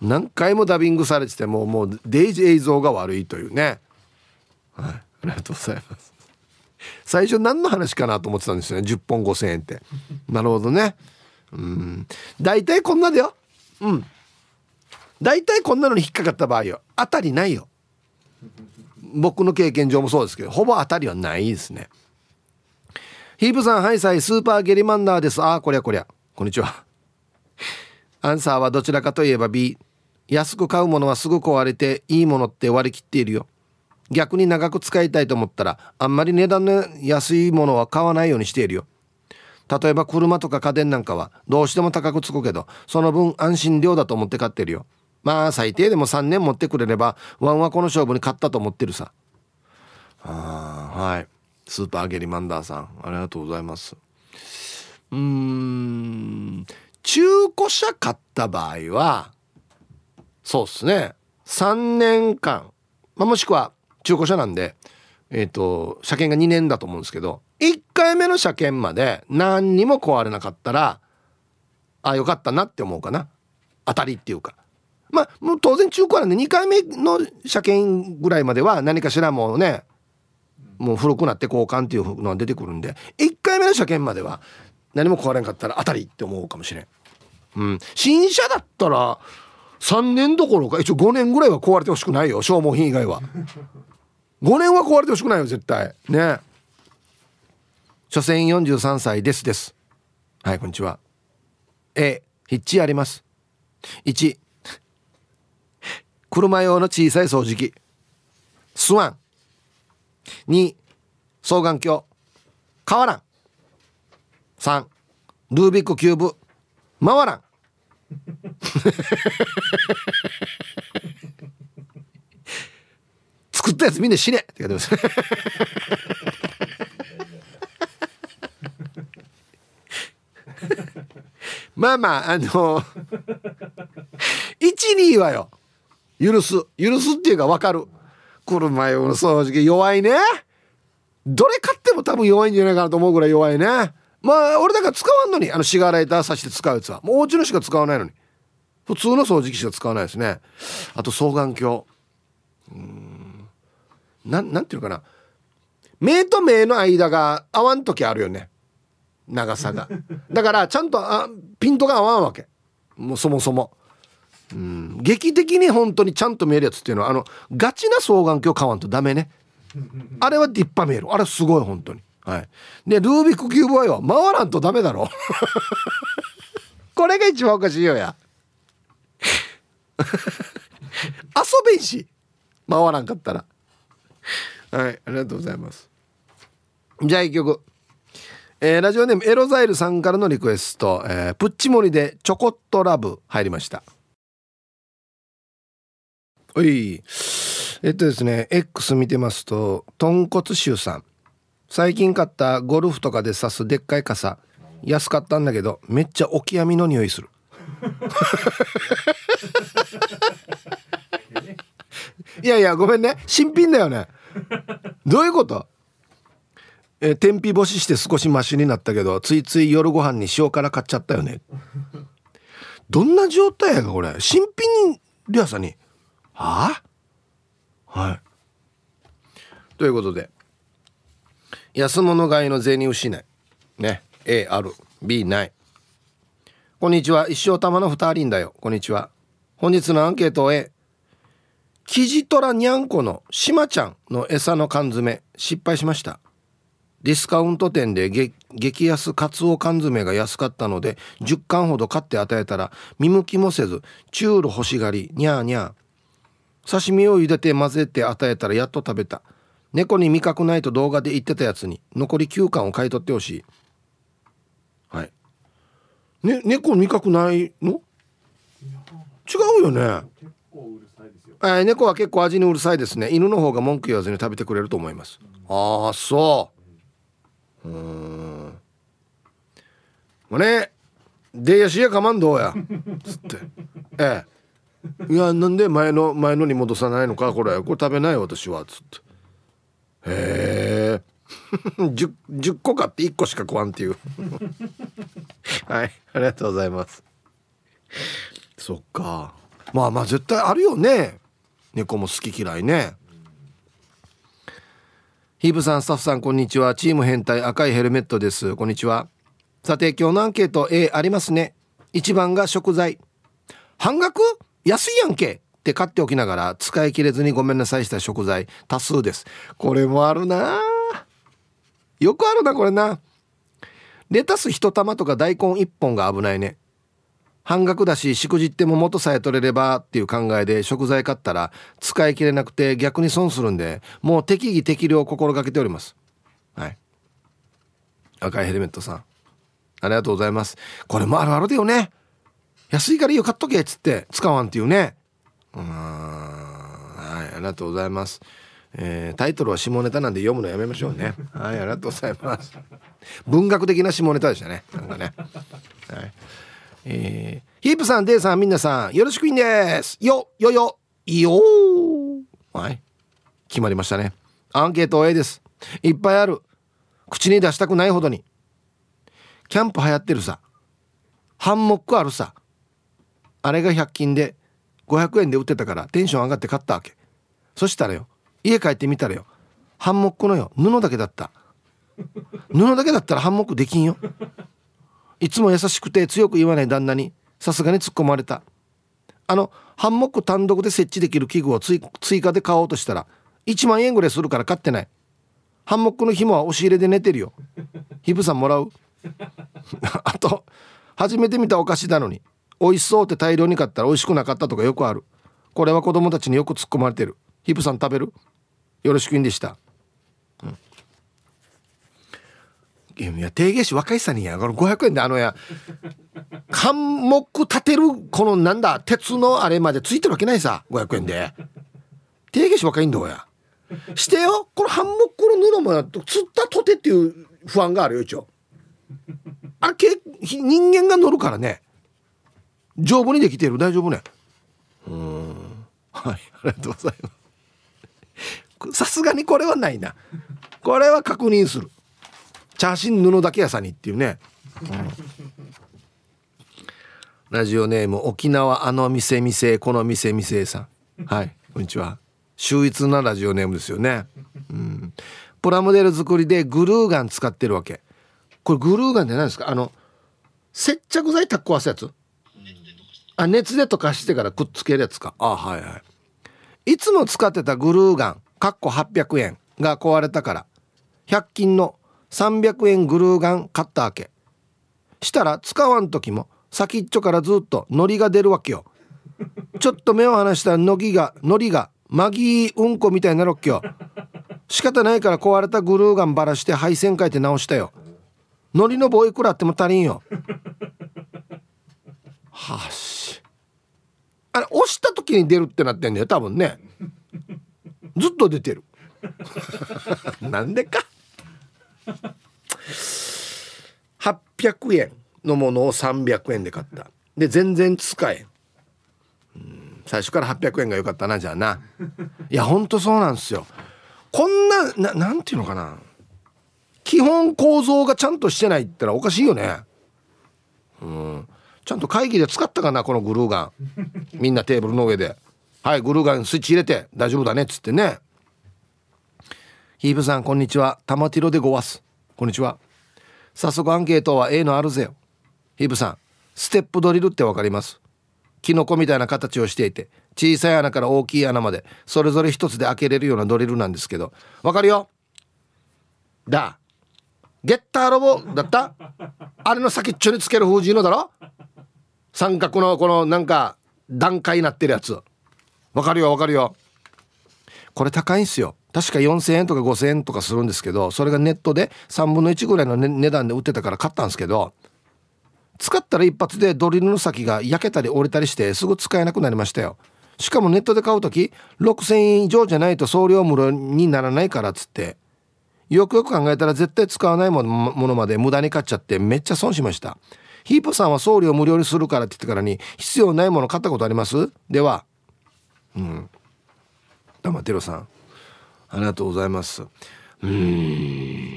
何回もダビングされててももうデイジ映像が悪いというね。はい。ありがとうございます。最初何の話かなと思ってたんですよね。10本5,000円って。なるほどね。うん。大体こんなだよ。うん。大体こんなのに引っかかった場合よ。当たりないよ。僕の経験上もそうですけどほぼ当たりはないですね。ヒープさんハイサイスーパーゲリマンダーです。ああこりゃこりゃ。こんにちは。アンサーはどちらかといえば B 安く買うものはすぐ壊れていいものって割り切っているよ。逆に長く使いたいと思ったらあんまり値段の安いものは買わないようにしているよ。例えば車とか家電なんかはどうしても高くつくけどその分安心料だと思って買ってるよ。まあ最低でも3年持ってくれればワンはこの勝負に勝ったと思ってるさ。あはい。スーパーゲリマンダーさんありがとうございます。うーん中古車買った場合はそうっすね。3年間、まあ、もしくは中古車なんでえっ、ー、と車検が2年だと思うんですけど1回目の車検まで何にも壊れなかったらあよかったなって思うかな。当たりっていうか。まあもう当然中古なんで2回目の車検ぐらいまでは何かしらもうねもう古くなって交換っていうのが出てくるんで1回目の車検までは何も壊れんかったら当たりって思うかもしれん。うん、新車だったら3年どころか一応5年ぐらいは壊れてほしくないよ消耗品以外は。5年は壊れてほしくないよ絶対。ね。所詮43歳ですです。はいこんにちは。A ヒッチあります。1車用の小さい掃除機。スワン2双眼鏡。変わらん。3ルービックキューブ。回らん。作ったやつみんな死ね！って書いてます。まあまああの12はよ。許す。許すっていうか分かる。車用の掃除機弱いね。どれ買っても多分弱いんじゃないかなと思うぐらい弱いね。まあ俺だから使わんのにあのシガーライターさして使うやつは。もうお家のしか使わないのに。普通の掃除機しか使わないですね。あと双眼鏡。うん。なんなんていうのかな。目と目の間が合わん時あるよね。長さが。だからちゃんとあピントが合わんわけ。もうそもそも。うん、劇的に本当にちゃんと見えるやつっていうのはあのガチな双眼鏡買わんとダメね。あれは立派見える。あれすごい本当に。はい。でルービックキューブはよ回らんとダメだろ。これが一番おかしいよや。遊べんし回らんかったら。はいありがとうございます。じゃあ一曲。えー、ラジオネームエロザイルさんからのリクエスト、えー、プッチモリでチョコットラブ入りました。おい。えっとですね X 見てますと豚骨臭さん。最近買ったゴルフとかで刺すでっかい傘安かったんだけどめっちゃオキアミの匂いする。いやいやごめんね。新品だよね。どういうこと？えー、天日干しして少しマシになったけどついつい夜ご飯に塩辛買っちゃったよね。どんな状態やかこれ。新品にリアさんに。はあ？はい。ということで安物買いの銭失い。ね。A ある。B ない。こんにちは。一生玉の二人だよ。こんにちは。本日のアンケート A キジトラニャンコのしまちゃんの餌の缶詰失敗しました。ディスカウント店で激安カツオ缶詰が安かったので10缶ほど買って与えたら見向きもせずチュール欲しがりニャーニャー。刺身を茹でて混ぜて与えたらやっと食べた。猫に味覚ないと動画で言ってたやつに残り9巻を買い取ってほしい。はい。ね猫味覚ないの？違うよね。え猫は結構味にうるさいですね。犬の方が文句言わずに食べてくれると思います。ああそう。うん。もうね。でやしやかまんどうや。つって。ええ。いやなんで前の前のに戻さないのかこれ。これ食べない私は。つってへえ 10, 10個買って1個しか食わんっていう。はいありがとうございます。そっか。まあまあ絶対あるよね。猫も好き嫌いね。ヒーブさんスタッフさんこんにちは。チーム変態赤いヘルメットです。こんにちは。さて今日のアンケート A ありますね。1番が食材。半額？安いやんけ。って買っておきながら使い切れずにごめんなさいした食材多数です。これもあるなよくあるなこれな。レタス1玉とか大根1本が危ないね。半額だししくじっても元さえ取れればっていう考えで食材買ったら使い切れなくて逆に損するんでもう適宜適量を心がけております。はい。赤いヘルメットさん。ありがとうございます。これもあるあるだよね。安いからいいよ買っとけっつって使わんっていうね。うんはいありがとうございますえー、タイトルは下ネタなんで読むのやめましょうね はいありがとうございます文学的な下ネタでしたねなんかねはいえー、ヒープさん、デイさん、みんなさん、よろしくいんです。よ、よよ、いよはい。決まりましたね。アンケート A です。いっぱいある。口に出したくないほどに。キャンプ流行ってるさ。ハンモックあるさ。あれが100均で500円で売ってたからテンション上がって買ったわけ。そしたらよ、家帰ってみたらよ、ハンモックのよ、布だけだった。布だけだったらハンモックできんよ。いつも優しくて強く言わない旦那にさすがに突っ込まれたあのハンモック単独で設置できる器具を追加で買おうとしたら1万円ぐらいするから買ってないハンモックの紐は押し入れで寝てるよヒブさんもらう あと初めて見たお菓子なのに美味しそうって大量に買ったら美味しくなかったとかよくある。これは子供たちによく突っ込まれてる。ヒブさん食べる？よろしくんでした。うん。いや定芸士若いさにやこの500円であのや関木立てるこのなんだ鉄のあれまでついてるわけないさ500円で。定芸士若いんだや。してよこのハンモックの布もつったとてっていう不安があるよ一応。あれけ人間が乗るからね。丈夫にできてる。大丈夫ね。うん。はい。ありがとうございます。さすがにこれはないな。これは確認する。チャーシン布だけ屋さんにっていうね、うん、ラジオネーム沖縄あの店店この店店さん。はい。こんにちは。秀逸なラジオネームですよね、うん、プラモデル作りでグルーガン使ってるわけ。これグルーガンって何ですか。あの接着剤タッコわすやつ。あ熱で溶かしてからくっつけるやつか。あはいはい。いつも使ってたグルーガンかっこ800円が壊れたから100均の300円グルーガン買ったわけ。したら使わん時も先っちょからずっと糊が出るわけよ。ちょっと目を離したらのが糊がマギーうんこみたいになるっけよ。仕方ないから壊れたグルーガンばらして配線変えて直したよ。糊の棒いくらあっても足りんよはし。あれ押した時に出るってなってんだよ多分ね。ずっと出てる。なんでか。800円のものを300円で買った。で全然使えん。最初から800円が良かったなじゃあな。いやほんとそうなんですよ。こんなななんていうのかな。基本構造がちゃんとしてないってのはおかしいよね。うん。ちゃんと会議で使ったかなこのグルーガン。みんなテーブルの上で「はいグルーガンスイッチ入れて大丈夫だね」っつってね。ヒーブさんこんにちは。玉ティロでごわす。こんにちは。早速アンケートは A のあるぜよ。ヒブさんステップドリルってわかります？キノコみたいな形をしていて小さい穴から大きい穴までそれぞれ一つで開けれるようなドリルなんですけど。わかるよ？だ。ゲッターロボだった？あれの先っちょにつける封じのだろ？三角のこのなんか段階になってるやつ。わかるよわかるよ。これ高いんすよ。確か4000円とか5000円とかするんですけどそれがネットで3分の1ぐらいの、ね、値段で売ってたから買ったんですけど使ったら一発でドリルの先が焼けたり折れたりしてすぐ使えなくなりましたよ。しかもネットで買う時6000円以上じゃないと送料無料にならないからっつってよくよく考えたら絶対使わないものまで無駄に買っちゃってめっちゃ損しました。ヒープさんは送料無料にするからって言ってからに必要ないもの買ったことあります？では。うん。黙ってろさん。ありがとうございます。うん。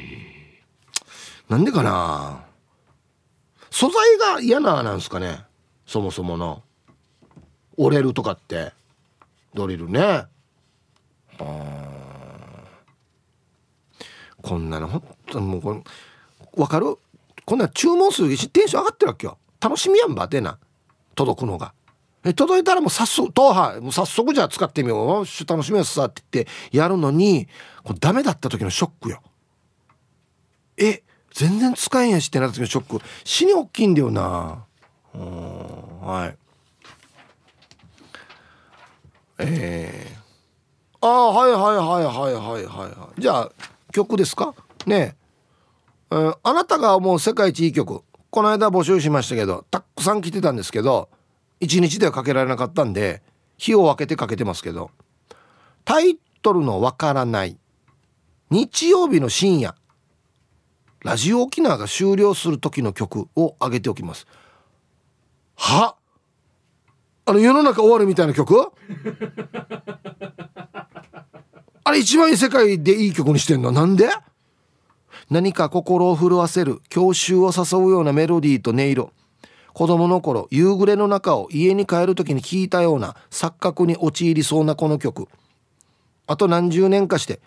なんでかな？素材が嫌ななんすかね？そもそもの。折れるとかって。ドリルね。こんなのほんともうこれ分かる？こんな注文するテンション上がってるわけよ。楽しみやんばってな。届くのが。え届いたらもう早速当派もう早速じゃあ使ってみよう。楽しみやすさって言ってやるのにこれダメだった時のショックよ。え全然使えんやしってなった時のショック。死に大きいんだよな。うんはい。えー、ああはいはいはいはいはいはいじゃあ曲ですか？ねえー、あなたが思う世界一いい曲この間募集しましたけどたくさん来てたんですけど1日ではかけられなかったんで日を分けてかけてますけどタイトルの「わからない」日曜日の深夜ラジオ沖縄が終了する時の曲を上げておきます。は？あの世の中終わるみたいな曲？あれ一番いい世界でいい曲にしてんの？なんで？何か心を震わせる郷愁を誘うようなメロディーと音色。子供の頃夕暮れの中を家に帰る時に聴いたような錯覚に陥りそうなこの曲。あと何十年かして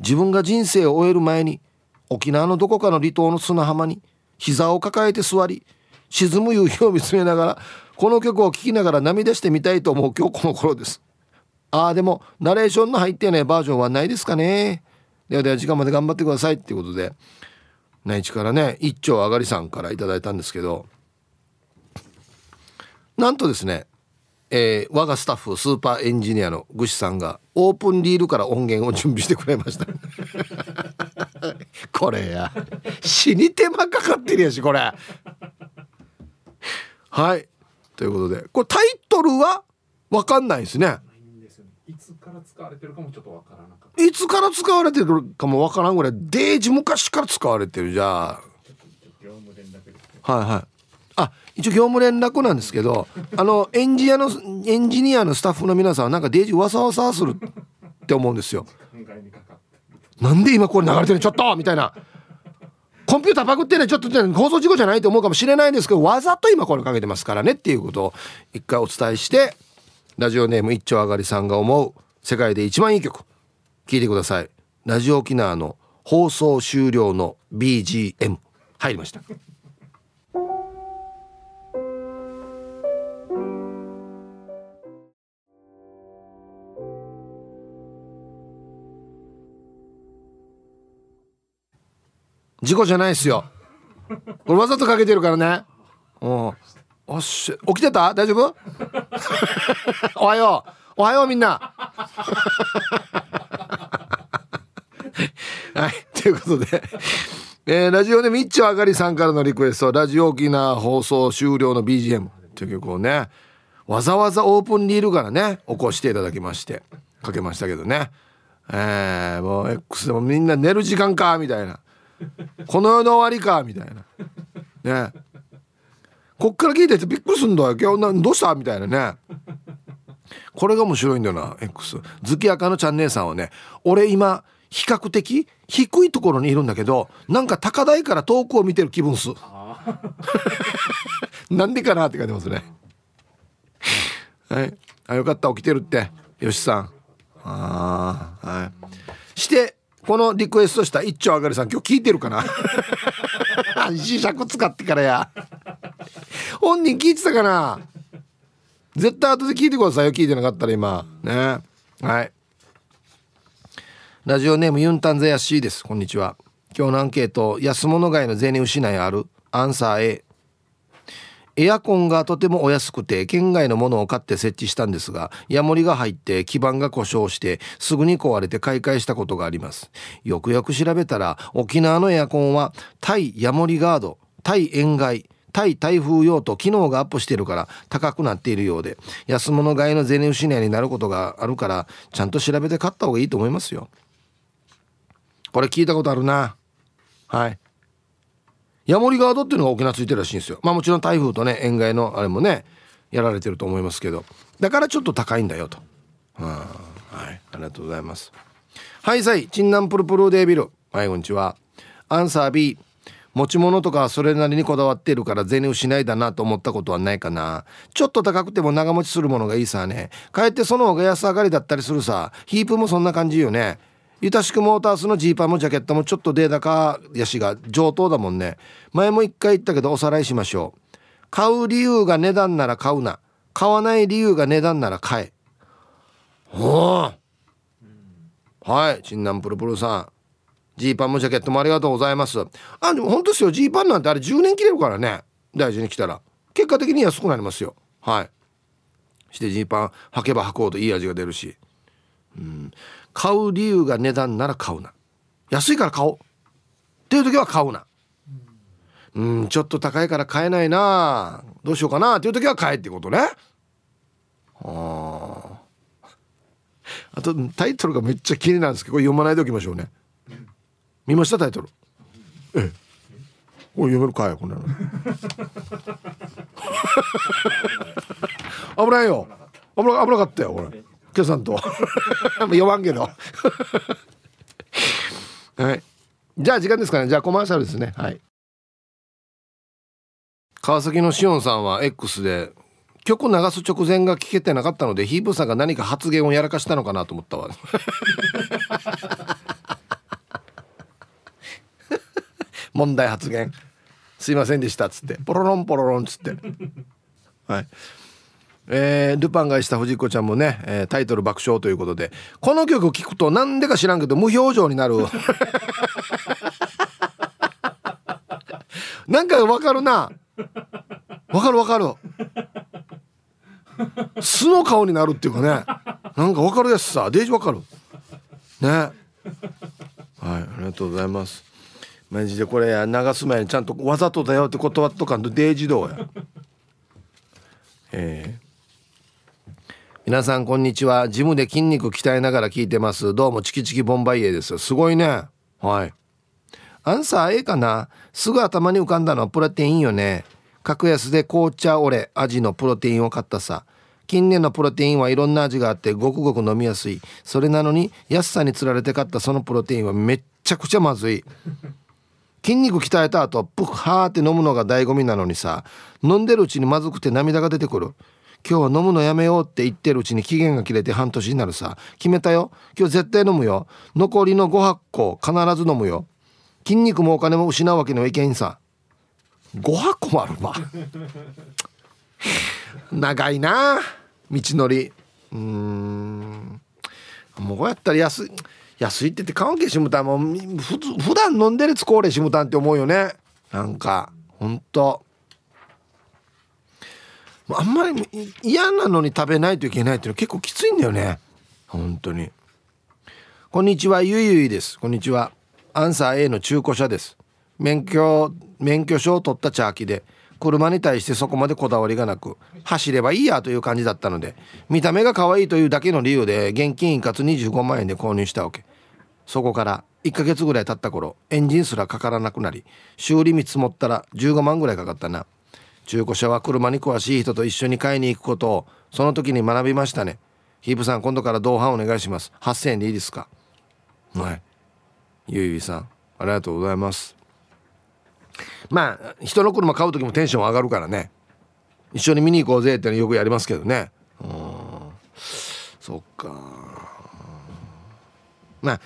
自分が人生を終える前に沖縄のどこかの離島の砂浜に膝を抱えて座り沈む夕日を見つめながらこの曲を聴きながら涙してみたいと思う今日この頃です。ああでもナレーションの入ってないバージョンはないですかね。ではでは時間まで頑張ってくださいっていうことで内地からね一丁あがりさんから頂いたんですけどなんとですね、えー、我がスタッフスーパーエンジニアのぐしさんがオープンリールから音源を準備してくれました。これや。死に手間かかってるやしこれ。はい。ということでこれタイトルは分かんないですね。いつから使われてるかもちょっとわからないつから使われてるかもわからんぐらいデージ昔から使われてるじゃあ。はいはい。あ一応業務連絡なんですけどあのエンジニアのエンジニアのスタッフの皆さんはなんかデージわさわさするって思うんですよ。なんで今これ流れてるちょっと！みたいな。コンピューターパクってねちょっと放送事故じゃないと思うかもしれないんですけどわざと今これかけてますからねっていうことを一回お伝えしてラジオネーム一丁上がりさんが思う世界で一番いい曲。聞いてください。ラジオ沖縄の放送終了の BGM 入りました。事故じゃないですよ。これわざとかけてるからね。うん。おっし起きてた？大丈夫？おはよう。おはようみんな。はいということで。えー、ラジオでみっちょあがりさんからのリクエスト。ラジオ沖縄放送終了の BGM という曲をねわざわざオープンリールからね起こしていただきまして。かけましたけどね。えー、もう X でもみんな寝る時間かみたいな。この世の終わりかみたいな。ね。こっから聞いててびっくりすんだよ。今日どうした？みたいなね。これが面白いんだよな X 月赤のチャンネルさんはね俺今比較的低いところにいるんだけどなんか高台から遠くを見てる気分す。なんでかなって書いてますね。はい。あよかった起きてるって。よしさん。ああはい。してこのリクエストした一丁あがりさん今日聞いてるかな？磁 石使ってからや。本人聞いてたかな？絶対後で聞いてくださいよ聞いてなかったら今。ね。はいラジオネームユンタンゼヤシーです。こんにちは。今日のアンケート安物買いの銭失いある。アンサー A エアコンがとてもお安くて県外のものを買って設置したんですがヤモリが入って基板が故障してすぐに壊れて買い替えしたことがあります。よくよく調べたら沖縄のエアコンは対ヤモリガード対塩害対台風用と機能がアップしているから高くなっているようで安物買いの銭失いになることがあるからちゃんと調べて買った方がいいと思いますよ。これ聞いたことあるな。はい。ヤモリガードっていうのが沖縄ついてるらしいんですよ。まあもちろん台風とね塩害のあれもねやられてると思いますけど。だからちょっと高いんだよと。はい。ありがとうございます。はいさい。チンナンプルプルデービル。はいこんにちは。アンサー B 持ち物とかそれなりにこだわっているから銭失いだなと思ったことはないかな。ちょっと高くても長持ちするものがいいさね。かえってその方が安上がりだったりするさ。ヒープもそんな感じよね。ゆたしくモータースのジーパンもジャケットもちょっとデータかやしが上等だもんね。前も一回言ったけどおさらいしましょう。買う理由が値段なら買うな。買わない理由が値段なら買え。おはいチンナンプルプルさん。ジーパンもジャケットもありがとうございます。あでも本当ですよ。ジーパンなんてあれ10年着れるからね。大事に着たら。結果的に安くなりますよ。はい。してジーパン履けば履こうといい味が出るし。うん。買う理由が値段なら買うな。安いから買おう。っていう時は買うな。うんちょっと高いから買えないな。どうしようかな。っていう時は買えってことね。ああとタイトルがめっちゃ気になるんですけどこれ読まないでおきましょうね。見ましたタイトル。ええ。これ読めるかいこんなの。危ないよ。危な危なかったよこれ。今さんと。読まんけど。はい。じゃあ時間ですかね。じゃあコマーシャルですね。はい。川崎のしおんさんは X で曲流す直前が聞けてなかったのでヒープさんが何か発言をやらかしたのかなと思ったわ。問題発言。すいませんでしたっつって。ポロロンポロロンっつって。はい。えー、ルパンがした藤子ちゃんもね、えー、タイトル爆笑ということでこの曲聴くとなんでか知らんけど無表情になる。なんかわかるな。わかるわかる。素の顔になるっていうかね。なんかわかるやつさ。デージわかる。ね。はいありがとうございます。マジでこれ流す前にちゃんとわざとだよって断っとかんとデージどうや。えー。皆さんこんにちは。ジムで筋肉鍛えながら聞いてます。どうもチキチキボンバイエです。すごいね。はい。アンサー A かな？すぐ頭に浮かんだの。はプロテインよね。格安で紅茶オレ味のプロテインを買ったさ。近年のプロテインはいろんな味があってごくごく飲みやすい。それなのに安さにつられて買ったそのプロテインはめっちゃくちゃまずい。筋肉鍛えた後プッハーって飲むのが醍醐味なのにさ。飲んでるうちにまずくて涙が出てくる。今日は飲むのやめようって言ってるうちに期限が切れて半年になるさ。決めたよ。今日絶対飲むよ。残りの5箱必ず飲むよ。筋肉もお金も失うわけにはいけんさ。5箱もあるわ。長いな。道のり。うん。もうこうやったら安い。安いって言って関係しむたん。もふ普段飲んでるつこうれしむたんって思うよね。なんかほんと。あんまり嫌なのに食べないといけないっていうのは結構きついんだよね。本当に。こんにちはゆいゆいです。こんにちは。アンサー A の中古車です。免許免許証を取ったチャーキで車に対してそこまでこだわりがなく走ればいいやという感じだったので見た目が可愛いというだけの理由で現金一括25万円で購入したわけ。そこから1ヶ月ぐらい経った頃エンジンすらかからなくなり修理見積もったら15万ぐらいかかったな。中古車は車に詳しい人と一緒に買いに行くことをその時に学びましたね。ヒープさん今度から同伴お願いします。8000円でいいですか？はい。ゆいゆいさんありがとうございます。まあ人の車買う時もテンション上がるからね。一緒に見に行こうぜってよくやりますけどね。うん。そっか。まあ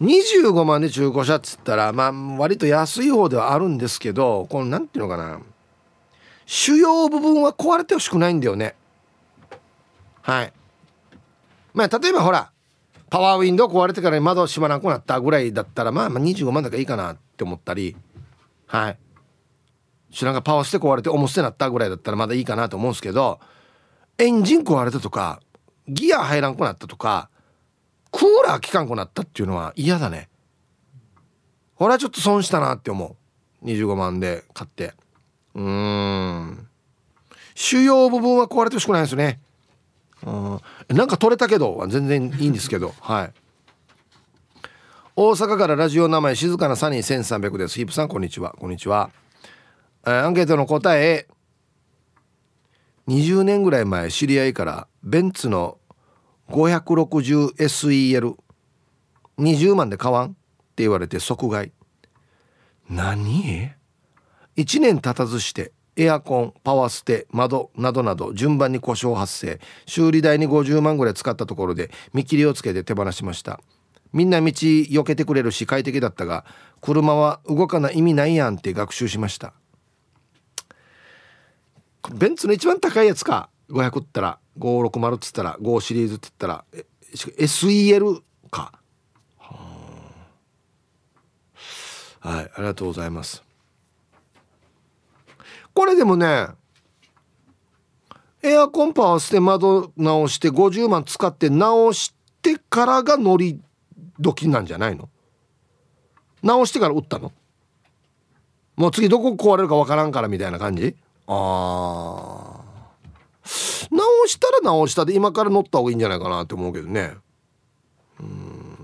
25万で中古車っつったらまあ割と安い方ではあるんですけどこの何ていうのかな。主要部分は壊れてほしくないんだよね。はい。まあ例えばほらパワーウィンドウ壊れてから窓閉まらなくなったぐらいだったらまあまあ25万だからいいかなって思ったりはい。知らんがパワーして壊れて重捨てなったぐらいだったらまだいいかなと思うんですけどエンジン壊れたとかギア入らんくなったとかクーラー効かんくなったっていうのは嫌だね。これはちょっと損したなって思う。25万で買って。うん。主要部分は壊れてほしくないですね。うん。なんか取れたけど全然いいんですけど。はい。大阪からラジオ名前静かなサニー1300です。ヒープさんこんにちは。こんにちは、え、アンケートの答え。20年ぐらい前知り合いからベンツの 560SEL20 万で買わん？って言われて即買い。何？?1 年経たずしてエアコンパワーステ窓などなど順番に故障発生。修理代に50万ぐらい使ったところで見切りをつけて手放しました。みんな道避けてくれるし快適だったが車は動かない意味ないやんって学習しました。ベンツの一番高いやつか？500ったら560っつったら5シリーズって言ったら SEL か？はいありがとうございます。これでもねエアコンパワーして窓直して50万使って直してからが乗り時なんじゃないの？直してから打ったの？もう次どこ壊れるかわからんからみたいな感じ？ああ直したら直したで今から乗った方がいいんじゃないかなって思うけどね。うん。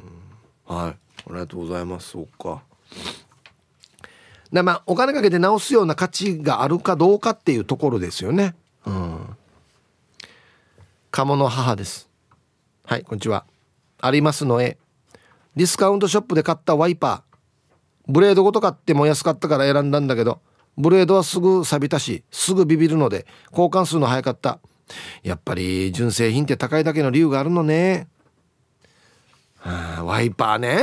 はい。ありがとうございます。そうかでまあお金かけて直すような価値があるかどうかっていうところですよね。うん。鴨の母です。はいこんにちは。ありますのえディスカウントショップで買ったワイパー。ブレードごと買っても安かったから選んだんだけどブレードはすぐ錆びたしすぐビビるので交換するの早かった。やっぱり純正品って高いだけの理由があるのね、はあ、ワイパーね。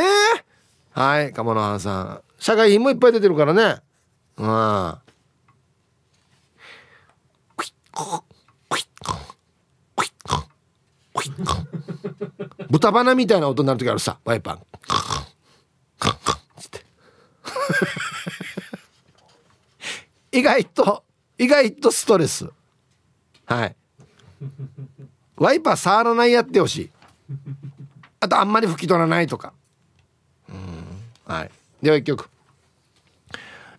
はい鴨の母さん。社会品もいっぱい出てるからね。うん。豚鼻みたいな音になる時あるさ。ワイパー。意外と意外とストレス。はい。ワイパー触らないやってほしい。あとあんまり拭き取らないとか。うん。はい。では一曲。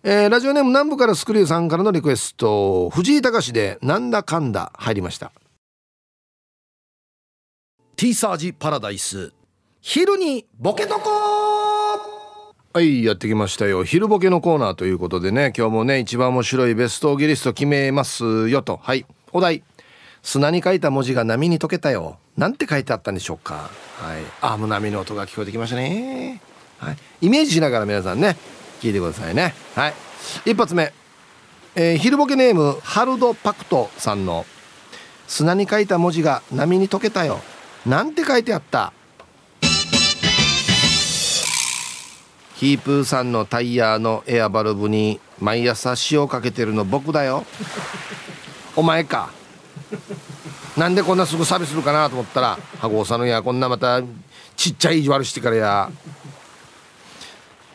えー、ラジオネーム南部からスクリューさんからのリクエスト。藤井隆で「なんだかんだ」入りました。ティーサージパラダイス。昼にボケとこはいやってきましたよ。昼ボケのコーナーということでね今日もね一番面白いベストギリスト決めますよと。はいお題。砂に書いた文字が波に溶けたよ。なんて書いてあったんでしょうか。はいあもう波の音が聞こえてきましたねはい。イメージしながら皆さんね聞いてくださいね。はい。一発目。えー、昼ボケネームハルドパクトさんの砂に書いた文字が波に溶けたよ。なんて書いてあった？ヒープーさんのタイヤのエアバルブに毎朝塩かけてるの僕だよ。お前か。なんでこんなすぐサービスするかなと思ったら羽子さんのやこんなまたちっちゃい意地悪してからや。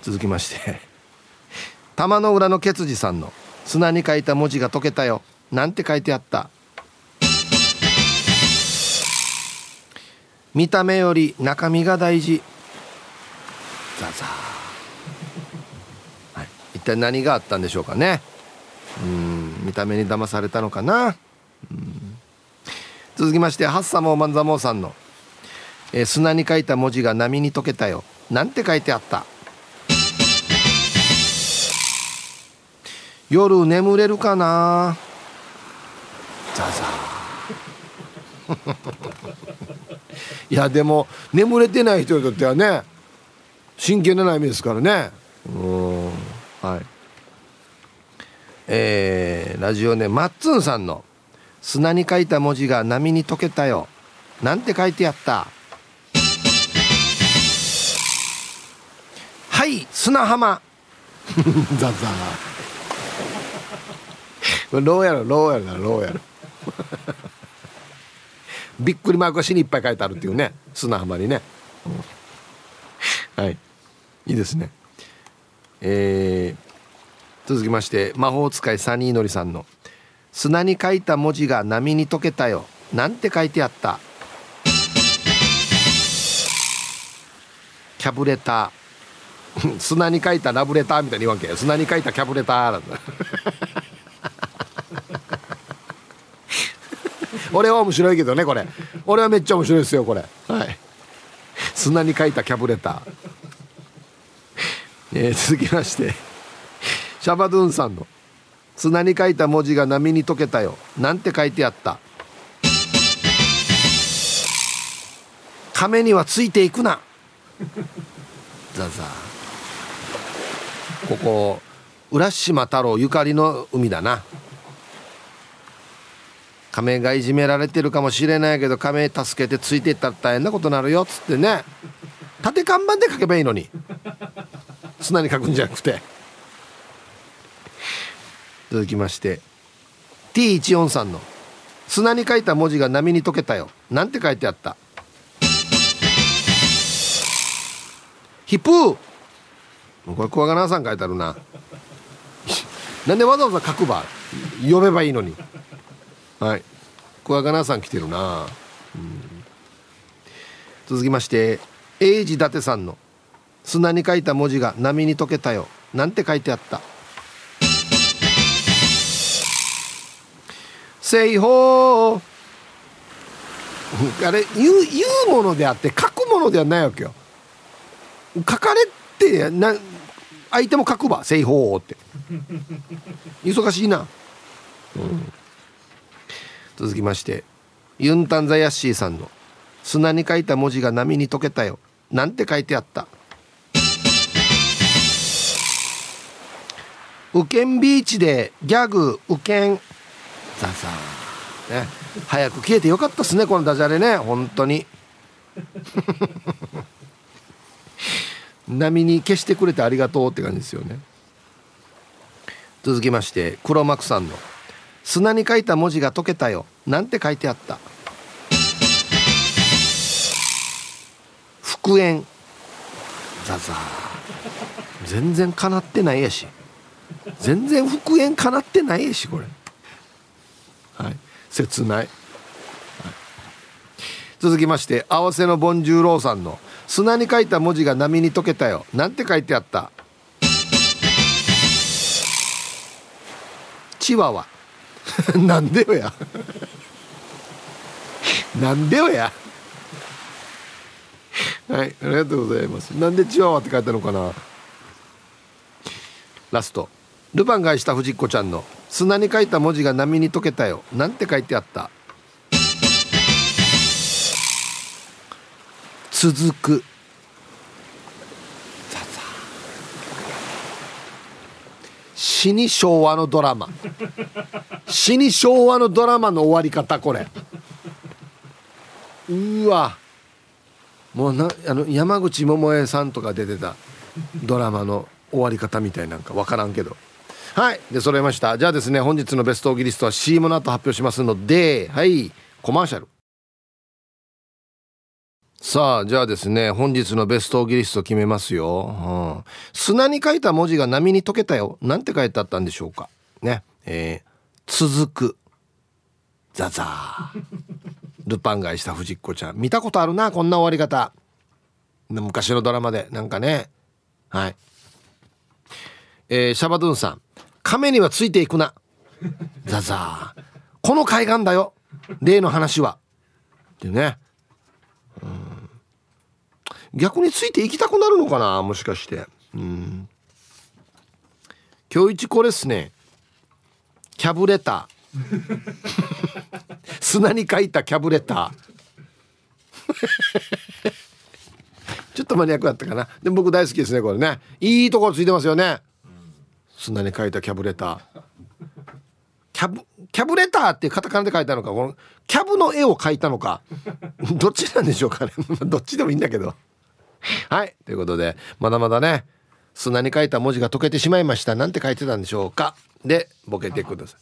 続きまして。玉の裏のケツジさんの砂に書いた文字が解けたよなんて書いてあった。見た目より中身が大事。ザザはい、一体何があったんでしょうかね。うん。見た目に騙されたのかな。続きましてハッサモーマンザモーさんの、えー、砂に書いた文字が波に溶けたよなんて書いてあった。夜眠れるかな？ザザ。いやでも眠れてない人にとってはね真剣な悩みですからね。うんはい。えー、ラジオネマッツンさんの「砂に書いた文字が波に溶けたよ」なんて書いてあった。はい砂浜。ザザ。ローやろローやろなローやろ びっくりマークが死にいっぱい書いてあるっていうね砂浜にね、うん、はい。いいですね。えー、続きまして魔法使いサニーのりさんの「砂に書いた文字が波に溶けたよ」なんて書いてあった。キャブレター。砂に書いたラブレターみたいに言わんけ砂に書いたキャブレターなんだ俺は面白いけどねこれ。俺はめっちゃ面白いですよこれ。はい。砂に書いたキャブレター、えー、続きまして。シャバドゥンさんの「砂に書いた文字が波に溶けたよ」なんて書いてあった。亀にはついていくな。ザザ。ここ浦島太郎ゆかりの海だな。亀がいじめられてるかもしれないけど亀助けてついていったら大変なことになるよっつってね。縦看板で書けばいいのに。砂に書くんじゃなくて。続きまして。T14 さんの「砂に書いた文字が波に溶けたよ」なんて書いてあった。ヒップー。これクワガナさん書いてあるな。なんでわざわざ書くば？読めばいいのに。はい。クワガナさん来てるな、うん、続きまして英治伊達さんの「砂に書いた文字が波に溶けたよ」なんて書いてあった「西方」あれ言う言うものであって書くものではないわけよ。書かれってな相手も書くば「西方」って。忙しいな、うん。続きましてユンタンザヤッシーさんの「砂に書いた文字が波に溶けたよ」なんて書いてあった。ウケンビーチでギャグウケンザザね。早く消えてよかったっすねこのダジャレね。本当に。波に消してくれてありがとうって感じですよね。続きまして黒幕さんの「砂に書いた文字が解けたよなんて書いてあった。復縁。ザザ全然かなってないやし。全然復縁かなってないやしこれ。はい。切ない、はい、続きまして合わせのボンジューローさんの「砂に書いた文字が波に溶けたよ」なんて書いてあった。チワワ。なんでよや。なんでよや。はいありがとうございます。なんでチワワって書いたのかな。ラスト。ルパンが愛した藤子ちゃんの砂に書いた文字が波に溶けたよ。なんて書いてあった。続く。死に昭和のドラマ。死に昭和のドラマの終わり方これ。うわ。もうなあの山口百恵さんとか出てたドラマの終わり方みたいなんか分からんけど。はい。で揃えました。じゃあですね本日のベストオギリストは CM の後発表しますのではい。コマーシャル。さあじゃあですね本日のベストオギリスト決めますよ、うん、砂に書いた文字が波に溶けたよ。なんて書いてあったんでしょうか。ね。えー、続く。ザザー。ルパン買いした藤子ちゃん。見たことあるなこんな終わり方。昔のドラマで。なんかね。はい。えー、シャバドゥンさん。亀にはついていくな。ザザー。この海岸だよ。例の話は。ってね。うん。逆についていきたくなるのかなもしかして。うん。今日一これっすね。キャブレター。砂に書いたキャブレター。ちょっとマニアックだったかな。でも僕大好きですねこれね。いいところついてますよね。砂に書いたキャブレター。キャブキャブレターってカタカナで書いたのか。このキャブの絵を描いたのか。どっちなんでしょうかね。どっちでもいいんだけど。はい。ということでまだまだね砂に書いた文字が溶けてしまいましたなんて書いてたんでしょうか。でボケてください。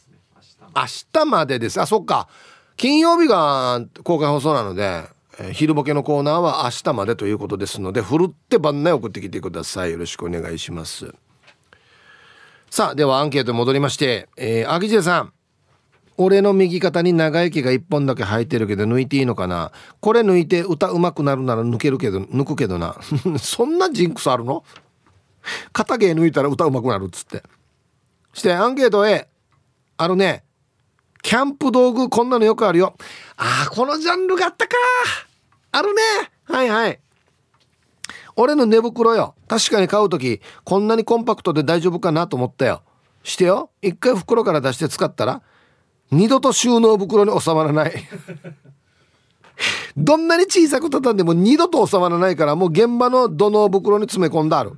明日までです。あそっか。金曜日が公開放送なので、えー、昼ボケのコーナーは明日までということですのでふるって番内送ってきてください。よろしくお願いします。さあではアンケートに戻りましてえー、アギジェさん。俺の右肩に長い毛が1本だけ生えてるけど抜いていいのかな？これ抜いて歌うまくなるなら抜けるけど抜くけどな。そんなジンクスあるの？肩毛抜いたら歌うまくなるっつって。してアンケート A あるねキャンプ道具こんなのよくあるよ。あーこのジャンルがあったか。あるね。はいはい。俺の寝袋よ。確かに買う時こんなにコンパクトで大丈夫かなと思ったよ。してよ。一回袋から出して使ったら二度と収納袋に収まらない。どんなに小さく畳んでも二度と収まらないからもう現場の土の袋に詰め込んである。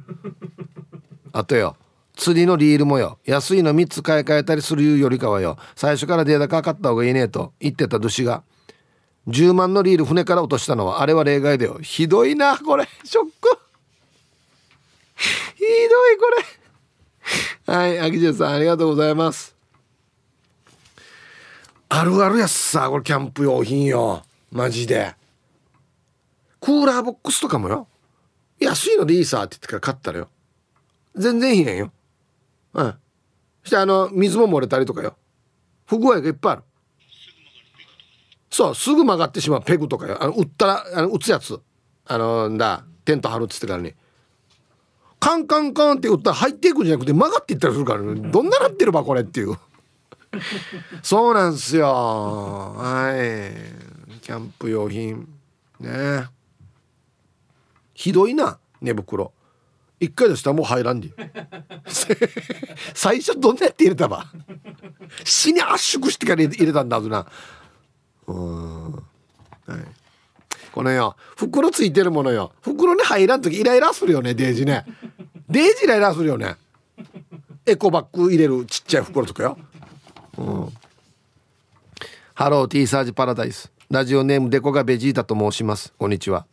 あとよ。釣りのリールもよ。安いの3つ買い替えたりするよりかはよ。最初からデータかかった方がいいねと言ってた主が。10万のリール船から落としたのはあれは例外だよ。ひどいなこれ。ショック。ひどいこれ。はい秋地さんありがとうございます。あるあるやつさこれキャンプ用品よ。マジで。クーラーボックスとかもよ。安いのでいいさって言ってから買ったらよ。全然いへんよ。うん。そしてあの水も漏れたりとかよ。不具合がいっぱいある。そうすぐ曲がってしまうペグとかよ。あの売ったらあの打つやつ。あのんだテント張るっつってからに。カンカンカンって打ったら入っていくんじゃなくて曲がっていったりするから、ね、どんななってるばこれっていう。そうなんすよ。はい。キャンプ用品。ね。ひどいな寝袋。一回出した。もう入らんで。最初どんなやって入れたば。死に圧縮してから入れたんだぞな。うん。はい。このよ。袋ついてるものよ。袋に入らん時イライラするよねデージね。デージイライラするよね。エコバッグ入れるちっちゃい袋とかよ。うん。ハロー T サージパラダイスラジオネームデコがベジータと申します。こんにちは。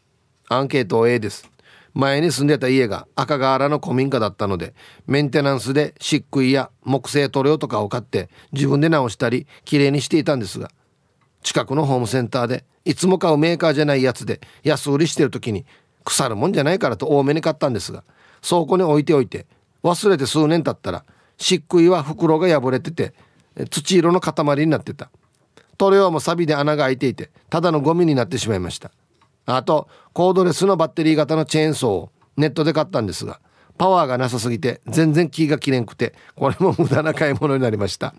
アンケート A です。前に住んでた家が赤瓦の古民家だったのでメンテナンスで漆喰や木製塗料とかを買って自分で直したりきれいにしていたんですが近くのホームセンターでいつも買うメーカーじゃないやつで安売りしてる時に腐るもんじゃないからと多めに買ったんですが倉庫に置いておいて忘れて数年経ったら漆喰は袋が破れてて土色の塊になってた。塗料も錆で穴が開いていてただのゴミになってしまいました。あとコードレスのバッテリー型のチェーンソーをネットで買ったんですがパワーがなさすぎて全然気が切れんくてこれも無駄な買い物になりました。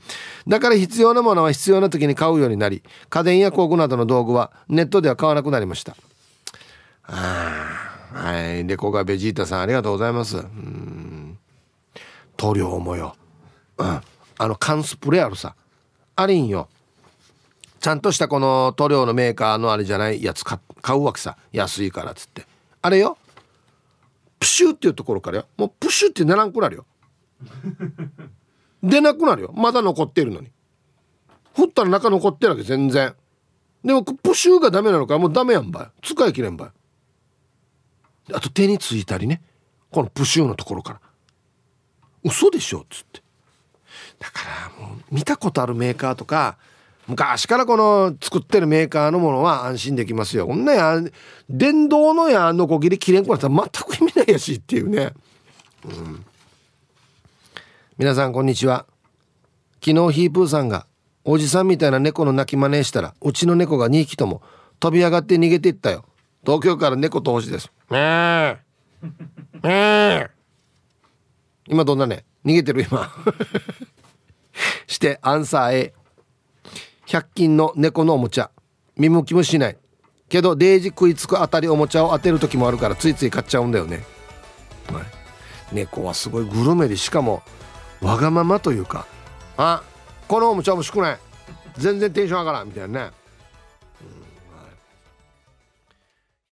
だから必要なものは必要な時に買うようになり家電や工具などの道具はネットでは買わなくなりました。はい。レコがベジータさんありがとうございます。うん。塗料もよ。うん。あの缶スプレーあるさ。あれんよ。ちゃんとしたこの塗料のメーカーのあれじゃないやつ買っうわけさ安いからっつって。あれよ。プシュっていうところからよ。もうプシュってならんくなるよ。出なくなるよ。まだ残ってるのに。振ったら中残ってるわけ全然。でもプシュがダメなのかもうダメやんばい。使い切れんばい。あと手についたりね。このプシュのところから。嘘でしょっつって。だからもう見たことあるメーカーとか昔からこの作ってるメーカーのものは安心できますよ。こんなや電動のやのこぎりきれんこなったら全く意味ないやしっていうね、うん、皆さんこんにちは。昨日ヒープーさんがおじさんみたいな猫の鳴き真似したらうちの猫が2匹とも飛び上がって逃げていったよ。東京から猫と星です。ねえ。ねえ。今どんなね？逃げてる今。してアンサー A 100均の猫のおもちゃ。見向きもしない。けどデージ食いつくあたりおもちゃを当てる時もあるからついつい買っちゃうんだよね、はい、猫はすごいグルメでしかもわがままというか。あこのおもちゃ欲しくない。全然テンション上がらん。みたいなね。